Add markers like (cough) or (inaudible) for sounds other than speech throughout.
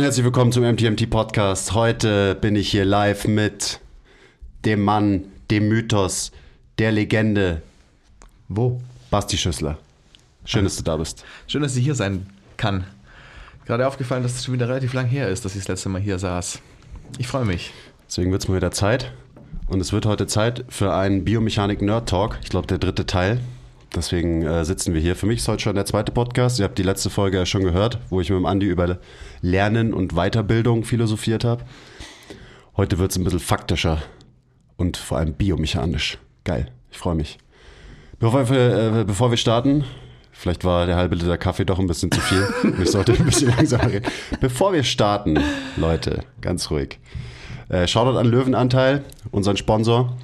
Herzlich willkommen zum MTMT Podcast. Heute bin ich hier live mit dem Mann, dem Mythos, der Legende. Wo? Basti Schüssler. Schön, dass du da bist. Schön, dass ich hier sein kann. Gerade aufgefallen, dass es schon wieder relativ lang her ist, dass ich das letzte Mal hier saß. Ich freue mich. Deswegen wird es mal wieder Zeit. Und es wird heute Zeit für einen Biomechanik-Nerd-Talk. Ich glaube, der dritte Teil. Deswegen äh, sitzen wir hier. Für mich ist heute schon der zweite Podcast. Ihr habt die letzte Folge ja schon gehört, wo ich mit dem Andi über Lernen und Weiterbildung philosophiert habe. Heute wird es ein bisschen faktischer und vor allem biomechanisch. Geil, ich freue mich. Bevor wir, äh, bevor wir starten, vielleicht war der halbe Liter Kaffee doch ein bisschen zu viel. (laughs) ich sollte ein bisschen langsamer reden. Bevor wir starten, Leute, ganz ruhig. Äh, Shoutout an Löwenanteil, unseren Sponsor.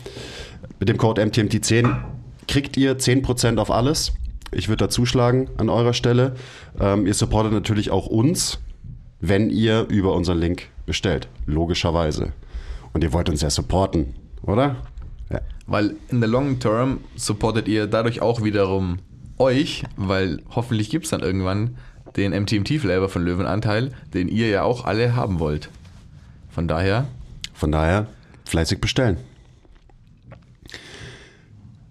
Mit dem Code MTMT10 kriegt ihr 10% auf alles. Ich würde da zuschlagen an eurer Stelle. Ähm, ihr supportet natürlich auch uns, wenn ihr über unseren Link bestellt. Logischerweise. Und ihr wollt uns ja supporten, oder? Ja. Weil in der Long Term supportet ihr dadurch auch wiederum euch, weil hoffentlich gibt es dann irgendwann den MTMT-Flavor von Löwenanteil, den ihr ja auch alle haben wollt. Von daher. Von daher fleißig bestellen.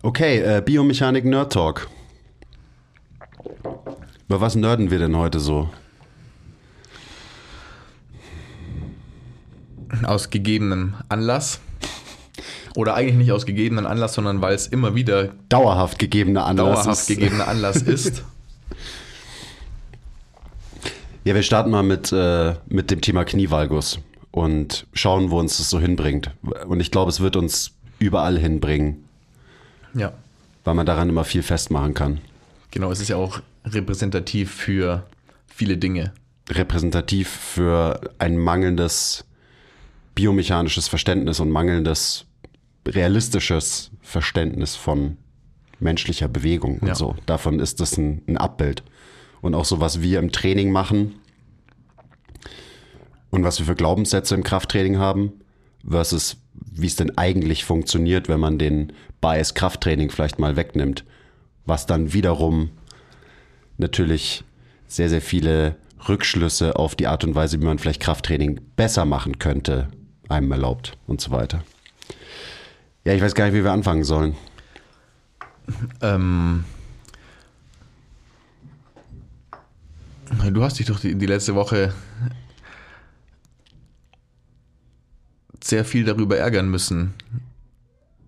Okay, äh, Biomechanik Nerd Talk. Über was nerden wir denn heute so? Aus gegebenem Anlass. Oder eigentlich nicht aus gegebenem Anlass, sondern weil es immer wieder dauerhaft gegebener Anlass dauerhaft ist. gegebener Anlass ist. Ja, wir starten mal mit, äh, mit dem Thema Knievalgus und schauen, wo uns das so hinbringt. Und ich glaube, es wird uns überall hinbringen. Ja. Weil man daran immer viel festmachen kann. Genau, es ist ja auch repräsentativ für viele Dinge. Repräsentativ für ein mangelndes biomechanisches Verständnis und mangelndes realistisches Verständnis von menschlicher Bewegung und Ja. so. Davon ist das ein, ein Abbild. Und auch so, was wir im Training machen und was wir für Glaubenssätze im Krafttraining haben, versus wie es denn eigentlich funktioniert, wenn man den Bias Krafttraining vielleicht mal wegnimmt, was dann wiederum natürlich sehr, sehr viele Rückschlüsse auf die Art und Weise, wie man vielleicht Krafttraining besser machen könnte, einem erlaubt und so weiter. Ja, ich weiß gar nicht, wie wir anfangen sollen. Ähm, du hast dich doch die, die letzte Woche sehr viel darüber ärgern müssen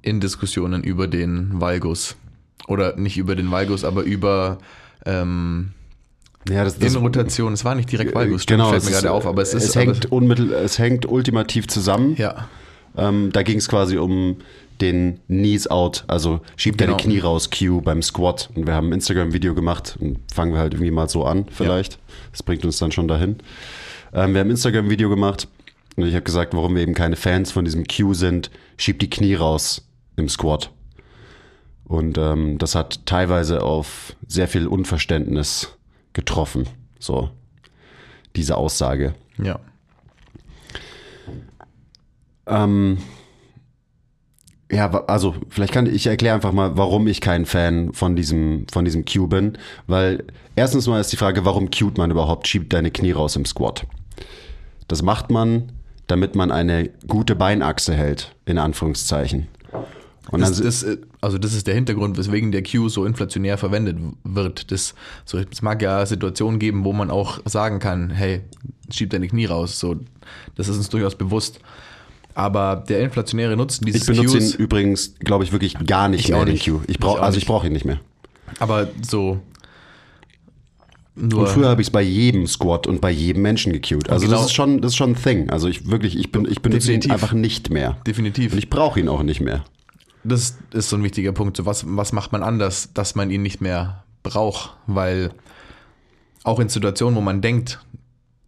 in Diskussionen über den Valgus. Oder nicht über den Valgus, aber über ähm, Ja, das, das Innenrotation. Es war nicht direkt Valgus, stimmt, genau, fällt mir gerade auf, aber es ist. es hängt, unmittel, es hängt ultimativ zusammen. ja, Ähm, da ging es quasi um den Knees out, also schieb deine Genau. Knie raus, Q beim Squat. Und wir haben ein Instagram-Video gemacht und fangen wir halt irgendwie mal so an, vielleicht. Das bringt uns dann schon dahin. Ähm, wir haben ein Instagram-Video gemacht und ich habe gesagt, warum wir eben keine Fans von diesem Q sind. Schieb die Knie raus im Squat. Und ähm, das hat teilweise auf sehr viel Unverständnis getroffen. So, diese Aussage. ja. Ähm, ja, also vielleicht kann ich erkläre einfach mal, warum ich kein Fan von diesem von diesem Q bin, weil erstens mal ist die Frage, warum cute man überhaupt schiebt deine Knie raus im Squat. Das macht man, damit man eine gute Beinachse hält, in Anführungszeichen. Und Das, das, äh, also das ist der Hintergrund, weswegen der Q so inflationär verwendet wird. Das, so, es mag ja Situationen geben, wo man auch sagen kann, hey, schieb deine Knie raus. So, das ist uns durchaus bewusst. Aber der inflationäre Nutzen ich dieses benutze Qs, ihn übrigens, glaube ich, wirklich gar nicht Ich mehr, auch den nicht. Q. Ich Ich brauche, auch also ich nicht. brauche ihn nicht mehr. aber so Nur und früher habe ich es bei jedem Squat und bei jedem Menschen gecued. Also genau- das ist schon, das ist schon ein Thing. Also ich wirklich, ich bin, ich benutze ihn Definitiv. einfach nicht mehr. definitiv. Und ich brauche ihn auch nicht mehr. Das ist so ein wichtiger Punkt. So, was, was macht man anders, dass man ihn nicht mehr braucht? Weil auch in Situationen, wo man denkt,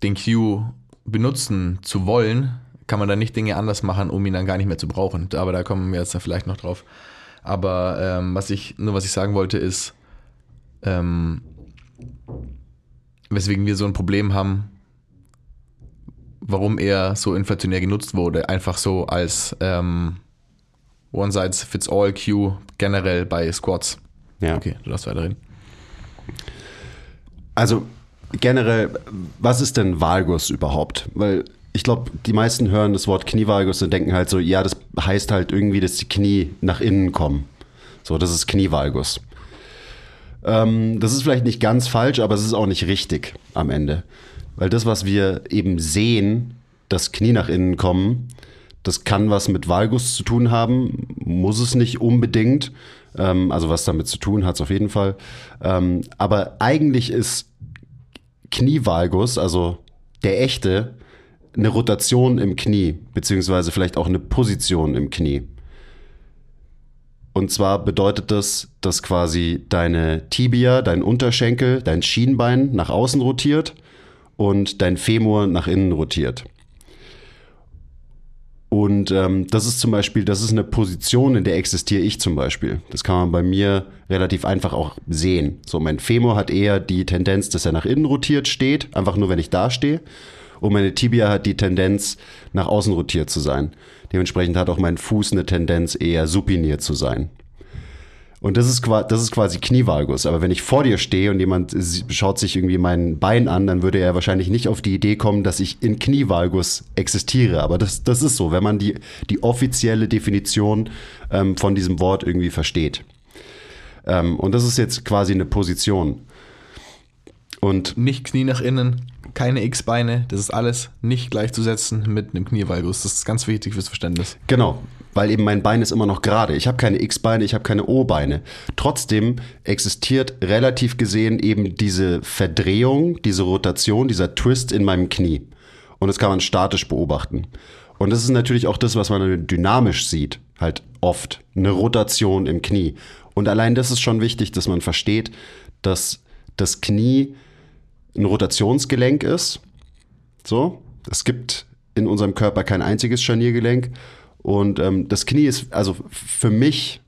den Q benutzen zu wollen, kann man dann nicht Dinge anders machen, um ihn dann gar nicht mehr zu brauchen. Aber da kommen wir jetzt da vielleicht noch drauf. Aber ähm, was ich, nur was ich sagen wollte, ist, ähm, weswegen wir so ein Problem haben, warum er so inflationär genutzt wurde, einfach so als ähm, One-Size-Fits-All-Q generell bei Squats. Ja. Okay, du darfst weiterreden. Also generell, was ist denn Valgus überhaupt? Weil ich glaube, die meisten hören das Wort Knievalgus und denken halt so, ja, das heißt halt irgendwie, dass die Knie nach innen kommen. So, das ist Knievalgus. Ähm, das ist vielleicht nicht ganz falsch, aber es ist auch nicht richtig am Ende. Weil das, was wir eben sehen, dass Knie nach innen kommen, das kann was mit Valgus zu tun haben, muss es nicht unbedingt. Ähm, also was damit zu tun hat es auf jeden Fall. Ähm, aber eigentlich ist Knievalgus, also der echte, eine Rotation im Knie, beziehungsweise vielleicht auch eine Position im Knie. Und zwar bedeutet das, dass quasi deine Tibia, dein Unterschenkel, dein Schienbein nach außen rotiert und dein Femur nach innen rotiert. Und ähm, das ist zum Beispiel, das ist eine Position, in der existiere ich zum Beispiel. Das kann man bei mir relativ einfach auch sehen. So, mein Femur hat eher die Tendenz, dass er nach innen rotiert steht, einfach nur, wenn ich da stehe. Und meine Tibia hat die Tendenz, nach außen rotiert zu sein. Dementsprechend hat auch mein Fuß eine Tendenz, eher supiniert zu sein. Und das ist, das ist quasi Knievalgus. Aber wenn ich vor dir stehe und jemand schaut sich irgendwie mein Bein an, dann würde er wahrscheinlich nicht auf die Idee kommen, dass ich in Knievalgus existiere. Aber das, das ist so, wenn man die, die offizielle Definition ähm, von diesem Wort irgendwie versteht. Ähm, und das ist jetzt quasi eine Position. Und Nicht Knie nach innen, keine X-Beine, das ist alles nicht gleichzusetzen mit einem Knievalgus. Das ist ganz wichtig fürs Verständnis. Genau, weil eben mein Bein ist immer noch gerade. Ich habe keine X-Beine, ich habe keine O-Beine. Trotzdem existiert relativ gesehen eben diese Verdrehung, diese Rotation, dieser Twist in meinem Knie. Und das kann man statisch beobachten. Und das ist natürlich auch das, was man dynamisch sieht, halt oft. Eine Rotation im Knie. Und allein das ist schon wichtig, dass man versteht, dass das Knie ein Rotationsgelenk ist. So, es gibt in unserem Körper kein einziges Scharniergelenk. Und ähm, das Knie ist also für mich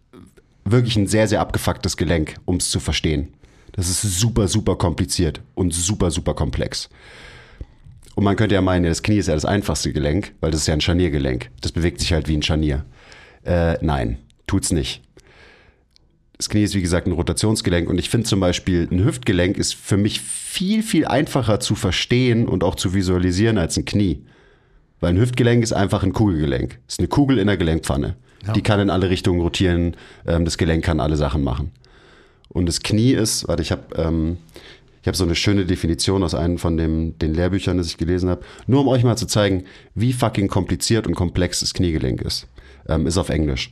wirklich ein sehr, sehr abgefucktes Gelenk, um es zu verstehen. Das ist super, super kompliziert und super, super komplex. Und man könnte ja meinen, das Knie ist ja das einfachste Gelenk, weil das ist ja ein Scharniergelenk. Das bewegt sich halt wie ein Scharnier. Äh, nein, tut's nicht. Das Knie ist wie gesagt ein Rotationsgelenk und ich finde zum Beispiel ein Hüftgelenk ist für mich viel, viel einfacher zu verstehen und auch zu visualisieren als ein Knie. Weil ein Hüftgelenk ist einfach ein Kugelgelenk. Ist eine Kugel in der Gelenkpfanne. Die kann in alle Richtungen rotieren. Ähm, das Gelenk kann alle Sachen machen. Und das Knie ist, warte, ich habe ähm, ich habe so eine schöne Definition aus einem von dem, den Lehrbüchern, das ich gelesen habe. Nur um euch mal zu zeigen, wie fucking kompliziert und komplex das Kniegelenk ist. Ähm, ist auf Englisch.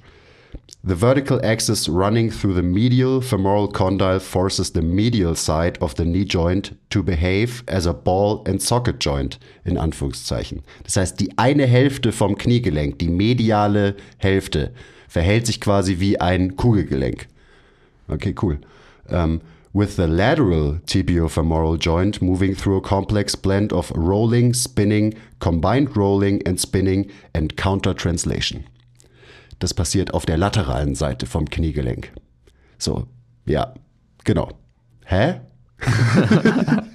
The vertical axis running through the medial femoral condyle forces the medial side of the knee joint to behave as a ball and socket joint, in Anführungszeichen. Das heißt, die eine Hälfte vom Kniegelenk, die mediale Hälfte, verhält sich quasi wie ein Kugelgelenk. Okay, cool. Um, with the lateral tibiofemoral joint moving through a complex blend of rolling, spinning, combined rolling and spinning and counter translation. Das passiert auf der lateralen Seite vom Kniegelenk. So, ja, genau. Hä? (laughs)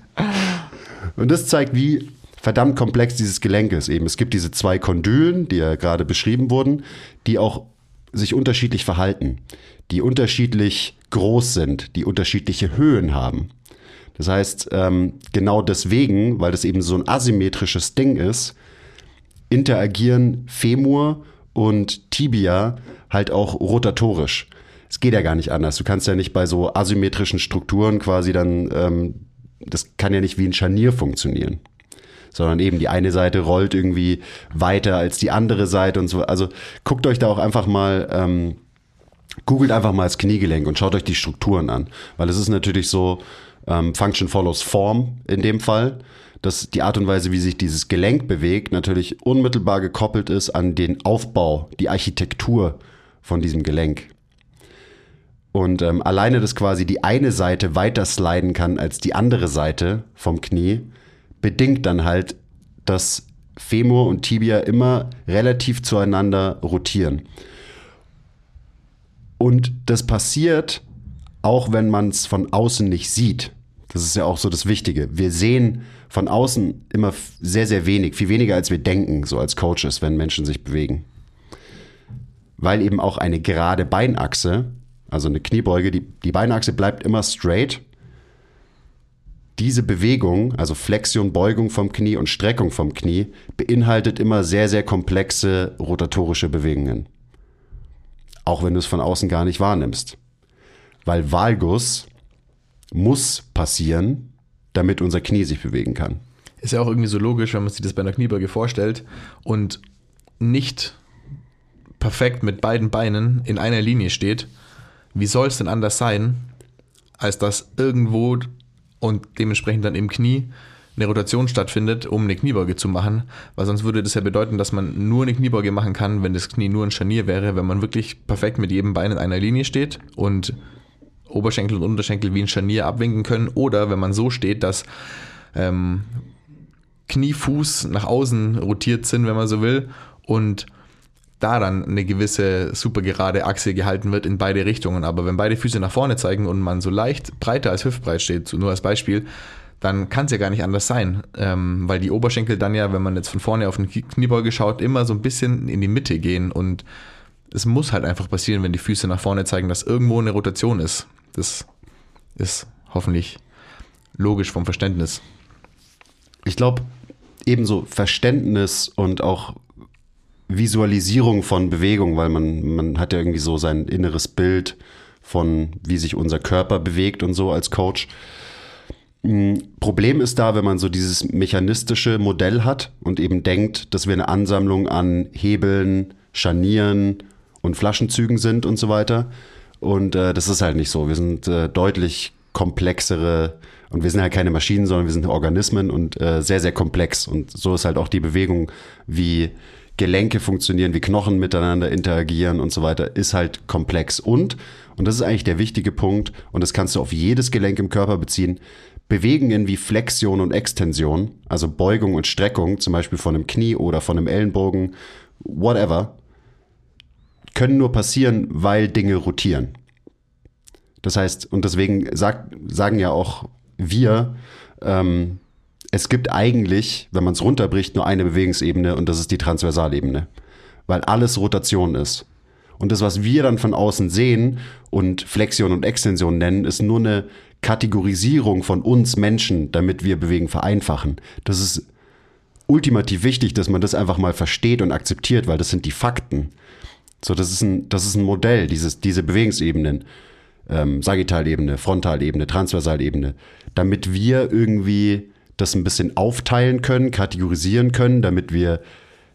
Und das zeigt, wie verdammt komplex dieses Gelenk ist. Eben, es gibt diese zwei Kondylen, die ja gerade beschrieben wurden, die auch sich unterschiedlich verhalten, die unterschiedlich groß sind, die unterschiedliche Höhen haben. Das heißt, ähm, genau deswegen, weil das eben so ein asymmetrisches Ding ist, interagieren Femur und Tibia halt auch rotatorisch. Es geht ja gar nicht anders. Du kannst ja nicht bei so asymmetrischen Strukturen quasi dann, ähm, das kann ja nicht wie ein Scharnier funktionieren. Sondern eben die eine Seite rollt irgendwie weiter als die andere Seite und so. Also guckt euch da auch einfach mal ähm, Googelt einfach mal das Kniegelenk und schaut euch die Strukturen an. Weil es ist natürlich so, ähm, Function follows Form in dem Fall, dass die Art und Weise, wie sich dieses Gelenk bewegt, natürlich unmittelbar gekoppelt ist an den Aufbau, die Architektur von diesem Gelenk. Und ähm, alleine, dass quasi die eine Seite weiter sliden kann als die andere Seite vom Knie, bedingt dann halt, dass Femur und Tibia immer relativ zueinander rotieren. Und das passiert auch, wenn man es von außen nicht sieht. Das ist ja auch so das Wichtige. Wir sehen von außen immer sehr, sehr wenig, viel weniger als wir denken, so als Coaches, wenn Menschen sich bewegen. Weil eben auch eine gerade Beinachse, also eine Kniebeuge, die, die Beinachse bleibt immer straight. Diese Bewegung, also Flexion, Beugung vom Knie und Streckung vom Knie, beinhaltet immer sehr, sehr komplexe rotatorische Bewegungen. Auch wenn du es von außen gar nicht wahrnimmst. Weil Valgus muss passieren, damit unser Knie sich bewegen kann. Ist ja auch irgendwie so logisch, wenn man sich das bei einer Kniebeuge vorstellt und nicht perfekt mit beiden Beinen in einer Linie steht. Wie soll es denn anders sein, als dass irgendwo und dementsprechend dann im Knie eine Rotation stattfindet, um eine Kniebeuge zu machen, weil sonst würde das ja bedeuten, dass man nur eine Kniebeuge machen kann, wenn das Knie nur ein Scharnier wäre, wenn man wirklich perfekt mit jedem Bein in einer Linie steht und Oberschenkel und Unterschenkel wie ein Scharnier abwinken können oder wenn man so steht, dass ähm, Knie, Fuß nach außen rotiert sind, wenn man so will und da dann eine gewisse super gerade Achse gehalten wird in beide Richtungen. Aber wenn beide Füße nach vorne zeigen und man so leicht breiter als hüftbreit steht, nur als Beispiel, dann kann es ja gar nicht anders sein, ähm, weil die Oberschenkel dann ja, wenn man jetzt von vorne auf den Kniebeuge schaut, immer so ein bisschen in die Mitte gehen und es muss halt einfach passieren, wenn die Füße nach vorne zeigen, dass irgendwo eine Rotation ist. Das ist hoffentlich logisch vom Verständnis. Ich glaube, ebenso Verständnis und auch Visualisierung von Bewegung, weil man, man hat ja irgendwie so sein inneres Bild von, wie sich unser Körper bewegt und so als Coach. Mm, Problem ist da, wenn man so dieses mechanistische Modell hat und eben denkt, dass wir eine Ansammlung an Hebeln, Scharnieren und Flaschenzügen sind und so weiter. Und äh, das ist halt nicht so. Wir sind äh, deutlich komplexere und wir sind halt keine Maschinen, sondern wir sind Organismen und äh, sehr, sehr komplex. Und so ist halt auch die Bewegung, wie Gelenke funktionieren, wie Knochen miteinander interagieren und so weiter, ist halt komplex. Und, und das ist eigentlich der wichtige Punkt, und das kannst du auf jedes Gelenk im Körper beziehen, Bewegungen wie Flexion und Extension, also Beugung und Streckung, zum Beispiel von einem Knie oder von einem Ellenbogen, whatever, können nur passieren, weil Dinge rotieren. Das heißt, und deswegen sagt, sagen ja auch wir, ähm, es gibt eigentlich, wenn man es runterbricht, nur eine Bewegungsebene und das ist die Transversalebene, weil alles Rotation ist. Und das, was wir dann von außen sehen und Flexion und Extension nennen, ist nur eine Kategorisierung von uns Menschen, damit wir Bewegen vereinfachen. Das ist ultimativ wichtig, dass man das einfach mal versteht und akzeptiert, weil das sind die Fakten. So, das ist ein, das ist ein Modell, dieses, diese Bewegungsebenen. Ähm, Sagittalebene, Frontalebene, Transversalebene, damit wir irgendwie das ein bisschen aufteilen können, kategorisieren können, damit wir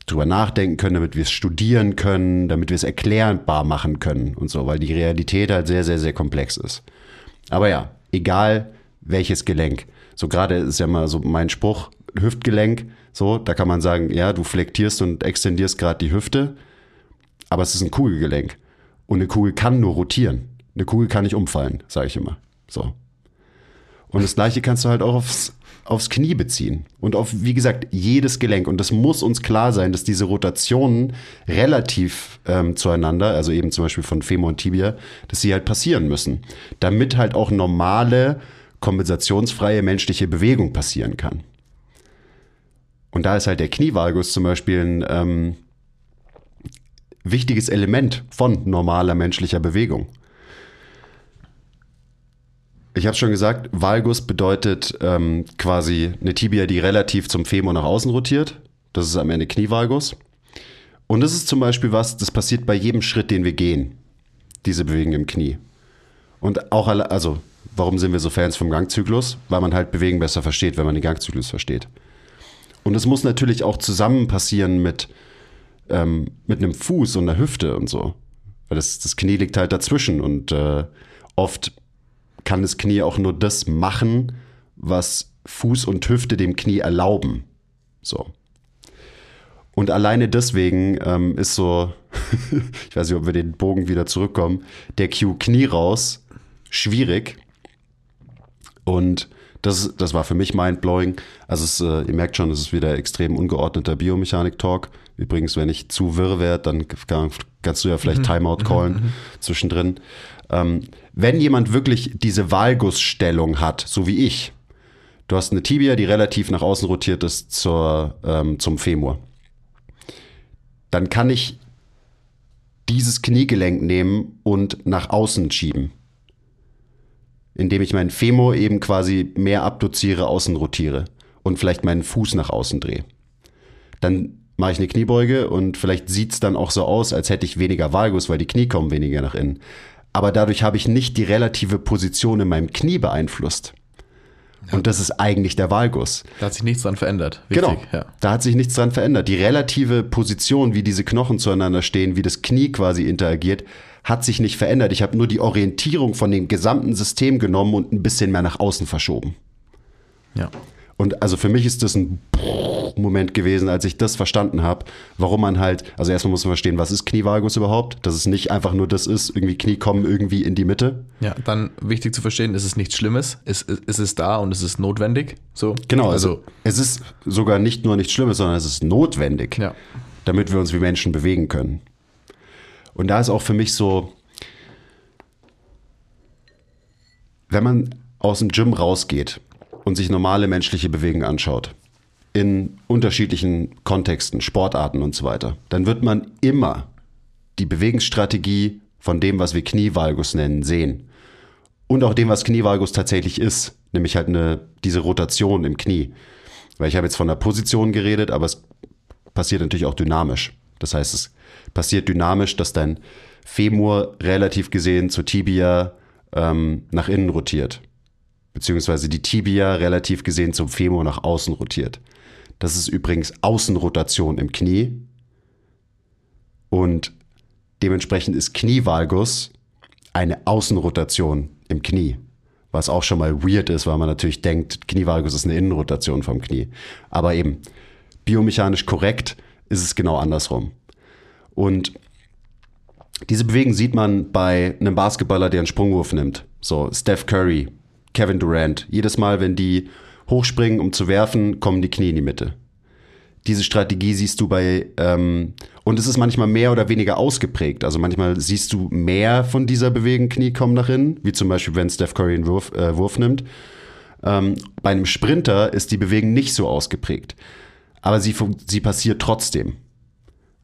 drüber nachdenken können, damit wir es studieren können, damit wir es erklärbar machen können und so, weil die Realität halt sehr, sehr, sehr komplex ist. Aber ja, egal welches Gelenk. So gerade ist ja mal so mein Spruch, Hüftgelenk, so, da kann man sagen, ja, du flektierst und extendierst gerade die Hüfte, aber es ist ein Kugelgelenk. Und eine Kugel kann nur rotieren. Eine Kugel kann nicht umfallen, sage ich immer. So. Und das gleiche kannst du halt auch aufs, aufs Knie beziehen. Und auf, wie gesagt, jedes Gelenk. Und das muss uns klar sein, dass diese Rotationen relativ ähm, zueinander, also eben zum Beispiel von Femur und Tibia, dass sie halt passieren müssen. Damit halt auch normale, kompensationsfreie menschliche Bewegung passieren kann. Und da ist halt der Knievalgus zum Beispiel ein ähm, wichtiges Element von normaler menschlicher Bewegung. Ich habe schon gesagt, Valgus bedeutet ähm, quasi eine Tibia, die relativ zum Femur nach außen rotiert. Das ist am Ende Knievalgus. Und das ist zum Beispiel was, das passiert bei jedem Schritt, den wir gehen. Diese Bewegung im Knie. Und auch, alle, also, warum sind wir so Fans vom Gangzyklus? Weil man halt Bewegen besser versteht, wenn man den Gangzyklus versteht. Und es muss natürlich auch zusammen passieren mit, ähm, mit einem Fuß und einer Hüfte und so. Weil das, das Knie liegt halt dazwischen und äh, oft kann das Knie auch nur das machen, was Fuß und Hüfte dem Knie erlauben. So. Und alleine deswegen ähm, ist so, (laughs) ich weiß nicht, ob wir den Bogen wieder zurückkommen, der Q Knie raus, schwierig. Und das, das war für mich mindblowing. Also es, äh, ihr merkt schon, es ist wieder extrem ungeordneter Biomechanik-Talk. Übrigens, wenn ich zu wirr werde, dann kann, kannst du ja vielleicht Timeout callen zwischendrin. Ähm, wenn jemand wirklich diese Valgusstellung hat, so wie ich, du hast eine Tibia, die relativ nach außen rotiert ist zur, ähm, zum Femur, dann kann ich dieses Kniegelenk nehmen und nach außen schieben. Indem ich meinen Femur eben quasi mehr abduziere, außen rotiere und vielleicht meinen Fuß nach außen drehe. Dann mache ich eine Kniebeuge und vielleicht sieht es dann auch so aus, als hätte ich weniger Valgus, weil die Knie kommen weniger nach innen. Aber dadurch habe ich nicht die relative Position in meinem Knie beeinflusst. Und das ist eigentlich der Valgus. Da hat sich nichts dran verändert. Wichtig, Genau. Ja. Da hat sich nichts dran verändert. Die relative Position, wie diese Knochen zueinander stehen, wie das Knie quasi interagiert, hat sich nicht verändert. Ich habe nur die Orientierung von dem gesamten System genommen und ein bisschen mehr nach außen verschoben. ja. Und also für mich ist das ein Moment gewesen, als ich das verstanden habe, warum man halt, also erstmal muss man verstehen, was ist Knievalgus überhaupt? Dass es nicht einfach nur das ist, irgendwie Knie kommen irgendwie in die Mitte. Ja, dann wichtig zu verstehen, es ist nichts Schlimmes, es, es ist da und es ist notwendig. So. Genau, also, es ist sogar nicht nur nichts Schlimmes, sondern es ist notwendig, Ja. damit wir uns wie Menschen bewegen können. Und da ist auch für mich so, wenn man aus dem Gym rausgeht und sich normale menschliche Bewegung anschaut, in unterschiedlichen Kontexten, Sportarten und so weiter, dann wird man immer die Bewegungsstrategie von dem, was wir Knievalgus nennen, sehen. Und auch dem, was Knievalgus tatsächlich ist, nämlich halt eine, diese Rotation im Knie. Weil ich habe jetzt von der Position geredet, aber es passiert natürlich auch dynamisch. Das heißt, es passiert dynamisch, dass dein Femur relativ gesehen zur Tibia ähm, nach innen rotiert. Beziehungsweise die Tibia relativ gesehen zum Femur nach außen rotiert. Das ist übrigens Außenrotation im Knie. Und dementsprechend ist Knievalgus eine Außenrotation im Knie. Was auch schon mal weird ist, weil man natürlich denkt, Knievalgus ist eine Innenrotation vom Knie. Aber eben, biomechanisch korrekt ist es genau andersrum. Und diese Bewegung sieht man bei einem Basketballer, der einen Sprungwurf nimmt. So Steph Curry, Kevin Durant. Jedes Mal, wenn die hochspringen, um zu werfen, kommen die Knie in die Mitte. Diese Strategie siehst du bei, ähm, und es ist manchmal mehr oder weniger ausgeprägt. Also manchmal siehst du mehr von dieser Bewegung, Knie kommen nach innen, wie zum Beispiel, wenn Steph Curry einen Wurf, äh, Wurf nimmt. Ähm, bei einem Sprinter ist die Bewegung nicht so ausgeprägt. Aber sie, sie passiert trotzdem.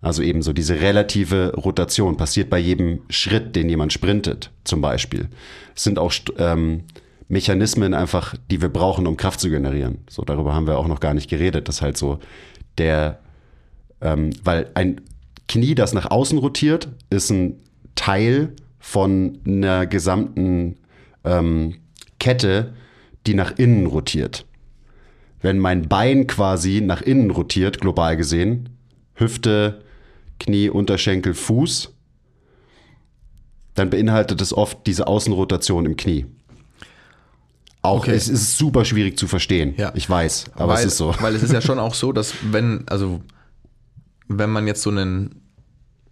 Also eben so diese relative Rotation passiert bei jedem Schritt, den jemand sprintet, zum Beispiel. Es sind auch ähm, Mechanismen einfach, die wir brauchen, um Kraft zu generieren. So darüber haben wir auch noch gar nicht geredet. Das halt so der, ähm, weil ein Knie, das nach außen rotiert, ist ein Teil von einer gesamten ähm, Kette, die nach innen rotiert. Wenn mein Bein quasi nach innen rotiert, global gesehen, Hüfte, Knie, Unterschenkel, Fuß, dann beinhaltet es oft diese Außenrotation im Knie. Auch Okay. es ist super schwierig zu verstehen. Ja. Ich weiß, aber weil, es ist so. Weil es ist ja schon (laughs) auch so, dass wenn, also wenn man jetzt so einen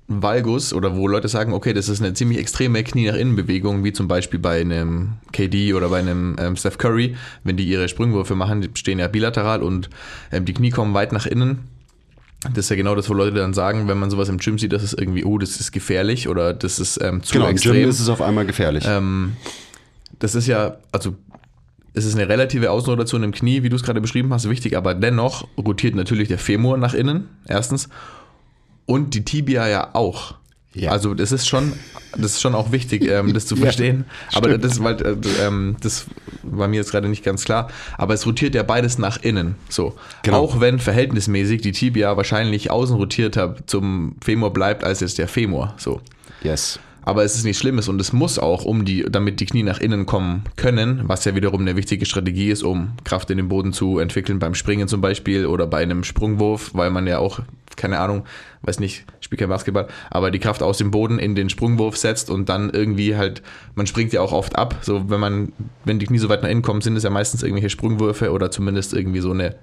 Valgus oder wo Leute sagen, okay, das ist eine ziemlich extreme Knie nach innen Bewegung, wie zum Beispiel bei einem KD oder bei einem ähm, Steph Curry, wenn die ihre Sprungwürfe machen, die stehen ja bilateral und ähm, die Knie kommen weit nach innen. Das ist ja genau das, wo Leute dann sagen, wenn man sowas im Gym sieht, das ist irgendwie, oh, das ist gefährlich oder das ist ähm, zu Genau, im extrem. Gym ist es auf einmal gefährlich. Ähm, das ist ja, also es ist eine relative Außenrotation im Knie, wie du es gerade beschrieben hast, wichtig, aber dennoch rotiert natürlich der Femur nach innen, erstens. Und die Tibia ja auch. Ja. Also das ist schon, das ist schon auch wichtig, ähm, das zu Ja, verstehen. aber stimmt. das, weil, äh, ähm, das war mir jetzt gerade nicht ganz klar. Aber es rotiert ja beides nach innen. So. Genau. Auch wenn verhältnismäßig die Tibia wahrscheinlich außen rotiert hat, zum Femur bleibt, als jetzt der Femur. So. yes. Aber es ist nichts Schlimmes und es muss auch, um die, damit die Knie nach innen kommen können, was ja wiederum eine wichtige Strategie ist, um Kraft in den Boden zu entwickeln, beim Springen zum Beispiel oder bei einem Sprungwurf, weil man ja auch keine Ahnung, weiß nicht, spielt kein Basketball, aber die Kraft aus dem Boden in den Sprungwurf setzt und dann irgendwie halt, man springt ja auch oft ab. So, wenn man, wenn die Knie so weit nach innen kommen, sind es ja meistens irgendwelche Sprungwürfe oder zumindest irgendwie so eine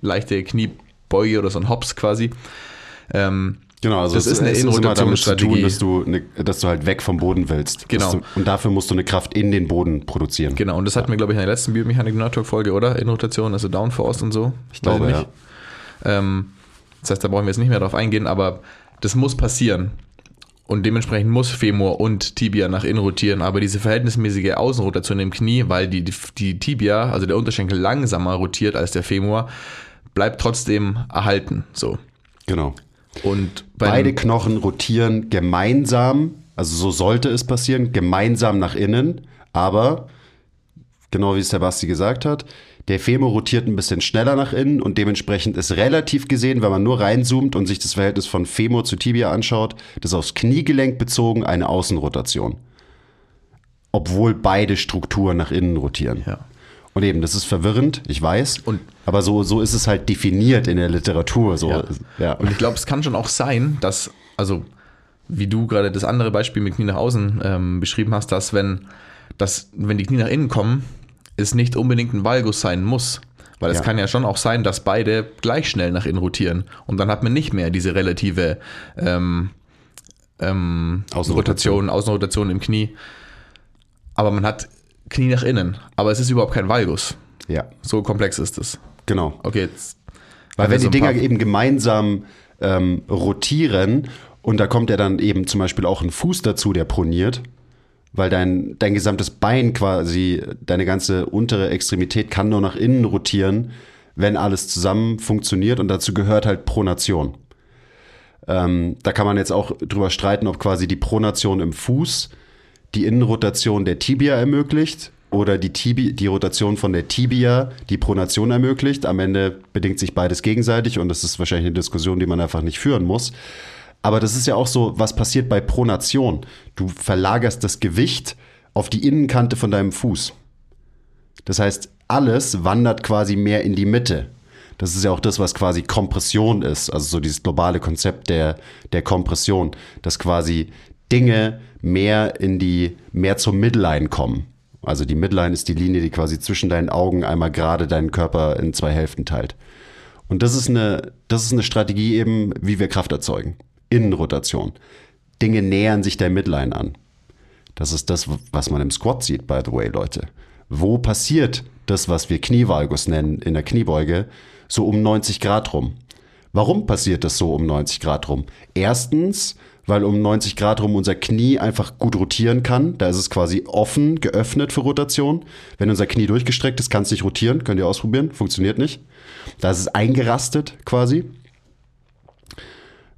leichte Kniebeuge oder so ein Hops quasi. Ähm, Genau, also Das es, ist eine Innenrotationsstrategie. dass du, ne, dass du halt weg vom Boden willst. Genau. Du, und dafür musst du eine Kraft in den Boden produzieren. Genau, und das hatten wir, glaube ich, in der letzten Biomechanik Nerd Talk Folge, oder? In Rotation, also Downforce und so. Ich glaube, Weiß Ähm, das heißt, da brauchen wir jetzt nicht mehr drauf eingehen, aber das muss passieren. Und dementsprechend muss Femur und Tibia nach innen rotieren, aber diese verhältnismäßige Außenrotation im Knie, weil die, die, die Tibia, also der Unterschenkel langsamer rotiert als der Femur, bleibt trotzdem erhalten. So. Genau. Und bei Beide Knochen rotieren gemeinsam, also so sollte es passieren, gemeinsam nach innen, aber genau wie es der Basti gesagt hat, der Femur rotiert ein bisschen schneller nach innen und dementsprechend ist relativ gesehen, wenn man nur reinzoomt und sich das Verhältnis von Femur zu Tibia anschaut, das aufs Kniegelenk bezogen eine Außenrotation. Obwohl beide Strukturen nach innen rotieren. Ja. Und eben, das ist verwirrend, ich weiß. Und- aber so, so ist es halt definiert in der Literatur. So, Ja. ja. Und ich glaube, es kann schon auch sein, dass, also wie du gerade das andere Beispiel mit Knie nach außen ähm, beschrieben hast, dass wenn, dass wenn die Knie nach innen kommen, es nicht unbedingt ein Valgus sein muss. Weil es Ja. kann ja schon auch sein, dass beide gleich schnell nach innen rotieren. Und dann hat man nicht mehr diese relative ähm, ähm, Außenrotation. Rotation, Außenrotation im Knie. Aber man hat Knie nach innen. Aber es ist überhaupt kein Valgus. ja, So komplex ist es. Genau. Okay, jetzt. Weil wenn so die Dinger eben gemeinsam ähm, rotieren und da kommt ja dann eben zum Beispiel auch ein Fuß dazu, der proniert, weil dein, dein gesamtes Bein quasi, deine ganze untere Extremität kann nur nach innen rotieren, wenn alles zusammen funktioniert und dazu gehört halt Pronation. Ähm, da kann man jetzt auch drüber streiten, ob quasi die Pronation im Fuß die Innenrotation der Tibia ermöglicht oder die, Tibi die Rotation von der Tibia die Pronation ermöglicht. Am Ende bedingt sich beides gegenseitig und das ist wahrscheinlich eine Diskussion, die man einfach nicht führen muss. Aber das ist ja auch so, was passiert bei Pronation. Du verlagerst das Gewicht auf die Innenkante von deinem Fuß. Das heißt, alles wandert quasi mehr in die Mitte. Das ist ja auch das, was quasi Kompression ist, also so dieses globale Konzept der, der Kompression, dass quasi Dinge mehr in die, mehr zur Midline kommen. Also die Midline ist die Linie, die quasi zwischen deinen Augen einmal gerade deinen Körper in zwei Hälften teilt. Und das ist eine, das ist eine Strategie eben, wie wir Kraft erzeugen. Innenrotation. Dinge nähern sich der Midline an. Das ist das, was man im Squat sieht, by the way, Leute. Wo passiert das, was wir Knievalgus nennen in der Kniebeuge, so um 90 Grad rum? Warum passiert das so um 90 Grad rum? Erstens, weil um 90 Grad rum unser Knie einfach gut rotieren kann. Da ist es quasi offen, geöffnet für Rotation. Wenn unser Knie durchgestreckt ist, kann es nicht rotieren. Könnt ihr ausprobieren. Funktioniert nicht. Da ist es eingerastet quasi.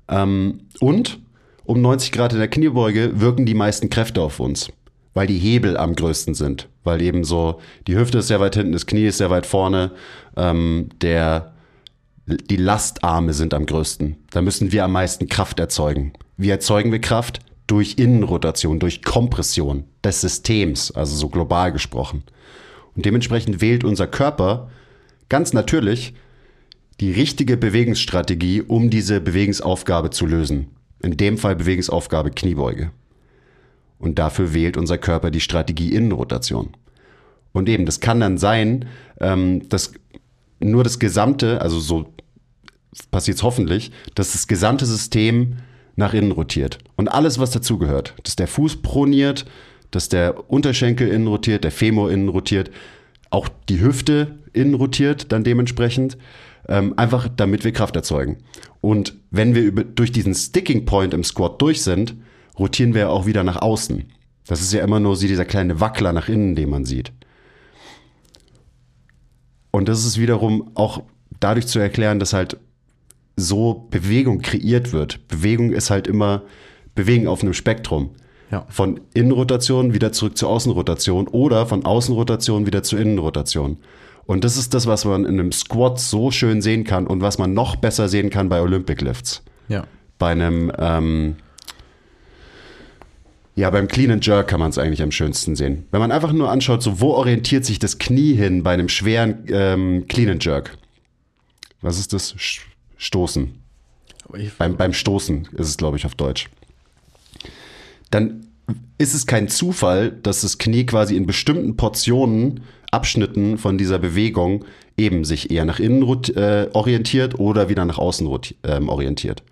Ähm, und um 90 Grad in der Kniebeuge wirken die meisten Kräfte auf uns, weil die Hebel am größten sind. Weil eben so, die Hüfte ist sehr weit hinten, das Knie ist sehr weit vorne, ähm, der, die Lastarme sind am größten. Da müssen wir am meisten Kraft erzeugen. Wie erzeugen wir Kraft? Durch Innenrotation, durch Kompression des Systems, also so global gesprochen. Und dementsprechend wählt unser Körper ganz natürlich die richtige Bewegungsstrategie, um diese Bewegungsaufgabe zu lösen. In dem Fall Bewegungsaufgabe Kniebeuge. Und dafür wählt unser Körper die Strategie Innenrotation. Und eben, das kann dann sein, ähm, dass nur das gesamte, also so passiert es hoffentlich, dass das gesamte System nach innen rotiert. Und alles, was dazugehört, dass der Fuß proniert, dass der Unterschenkel innen rotiert, der Femur innen rotiert, auch die Hüfte innen rotiert dann dementsprechend, ähm, einfach damit wir Kraft erzeugen. Und wenn wir über, durch diesen Sticking Point im Squat durch sind, rotieren wir auch wieder nach außen. Das ist ja immer nur dieser kleine Wackler nach innen, den man sieht. Und das ist wiederum auch dadurch zu erklären, dass halt so Bewegung kreiert wird. Bewegung ist halt immer Bewegen auf einem Spektrum. Ja. Von Innenrotation wieder zurück zur Außenrotation oder von Außenrotation wieder zur Innenrotation. Und das ist das, was man in einem Squat so schön sehen kann und was man noch besser sehen kann bei Olympic Lifts. Ja. Bei einem, ähm, ja, beim Clean and Jerk kann man es eigentlich am schönsten sehen. Wenn man einfach nur anschaut, so wo orientiert sich das Knie hin bei einem schweren ähm, Clean and Jerk? Was ist das? Sch- Stoßen. Beim, beim Stoßen ist es, glaube ich, auf Deutsch. Dann ist es kein Zufall, dass das Knie quasi in bestimmten Portionen, Abschnitten von dieser Bewegung eben sich eher nach innen äh, orientiert oder wieder nach außen ähm, orientiert.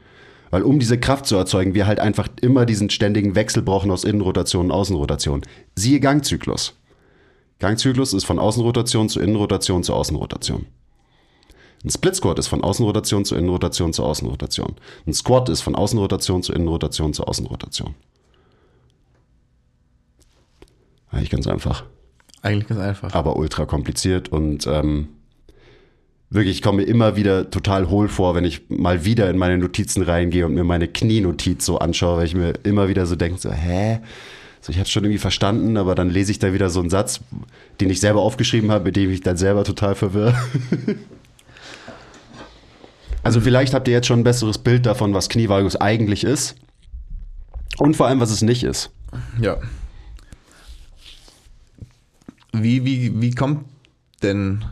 Weil um diese Kraft zu erzeugen, wir halt einfach immer diesen ständigen Wechsel brauchen aus Innenrotation und Außenrotation. Siehe Gangzyklus. Gangzyklus ist von Außenrotation zu Innenrotation zu Außenrotation. Ein Split Squat ist von Außenrotation zu Innenrotation zu Außenrotation. Ein Squat ist von Außenrotation zu Innenrotation zu Außenrotation. Eigentlich ganz einfach, eigentlich ganz einfach. aber ultra kompliziert und ähm, wirklich, ich komme mir immer wieder total hohl vor, wenn ich mal wieder in meine Notizen reingehe und mir meine Knienotiz so anschaue, weil ich mir immer wieder so denke, so, hä? So, ich habe schon irgendwie verstanden, aber dann lese ich da wieder so einen Satz, den ich selber aufgeschrieben habe, mit dem ich dann selber total verwirre. (laughs) also vielleicht habt ihr jetzt schon ein besseres Bild davon, was Knievalgus eigentlich ist und vor allem, was es nicht ist. Ja. Wie, wie, wie kommt denn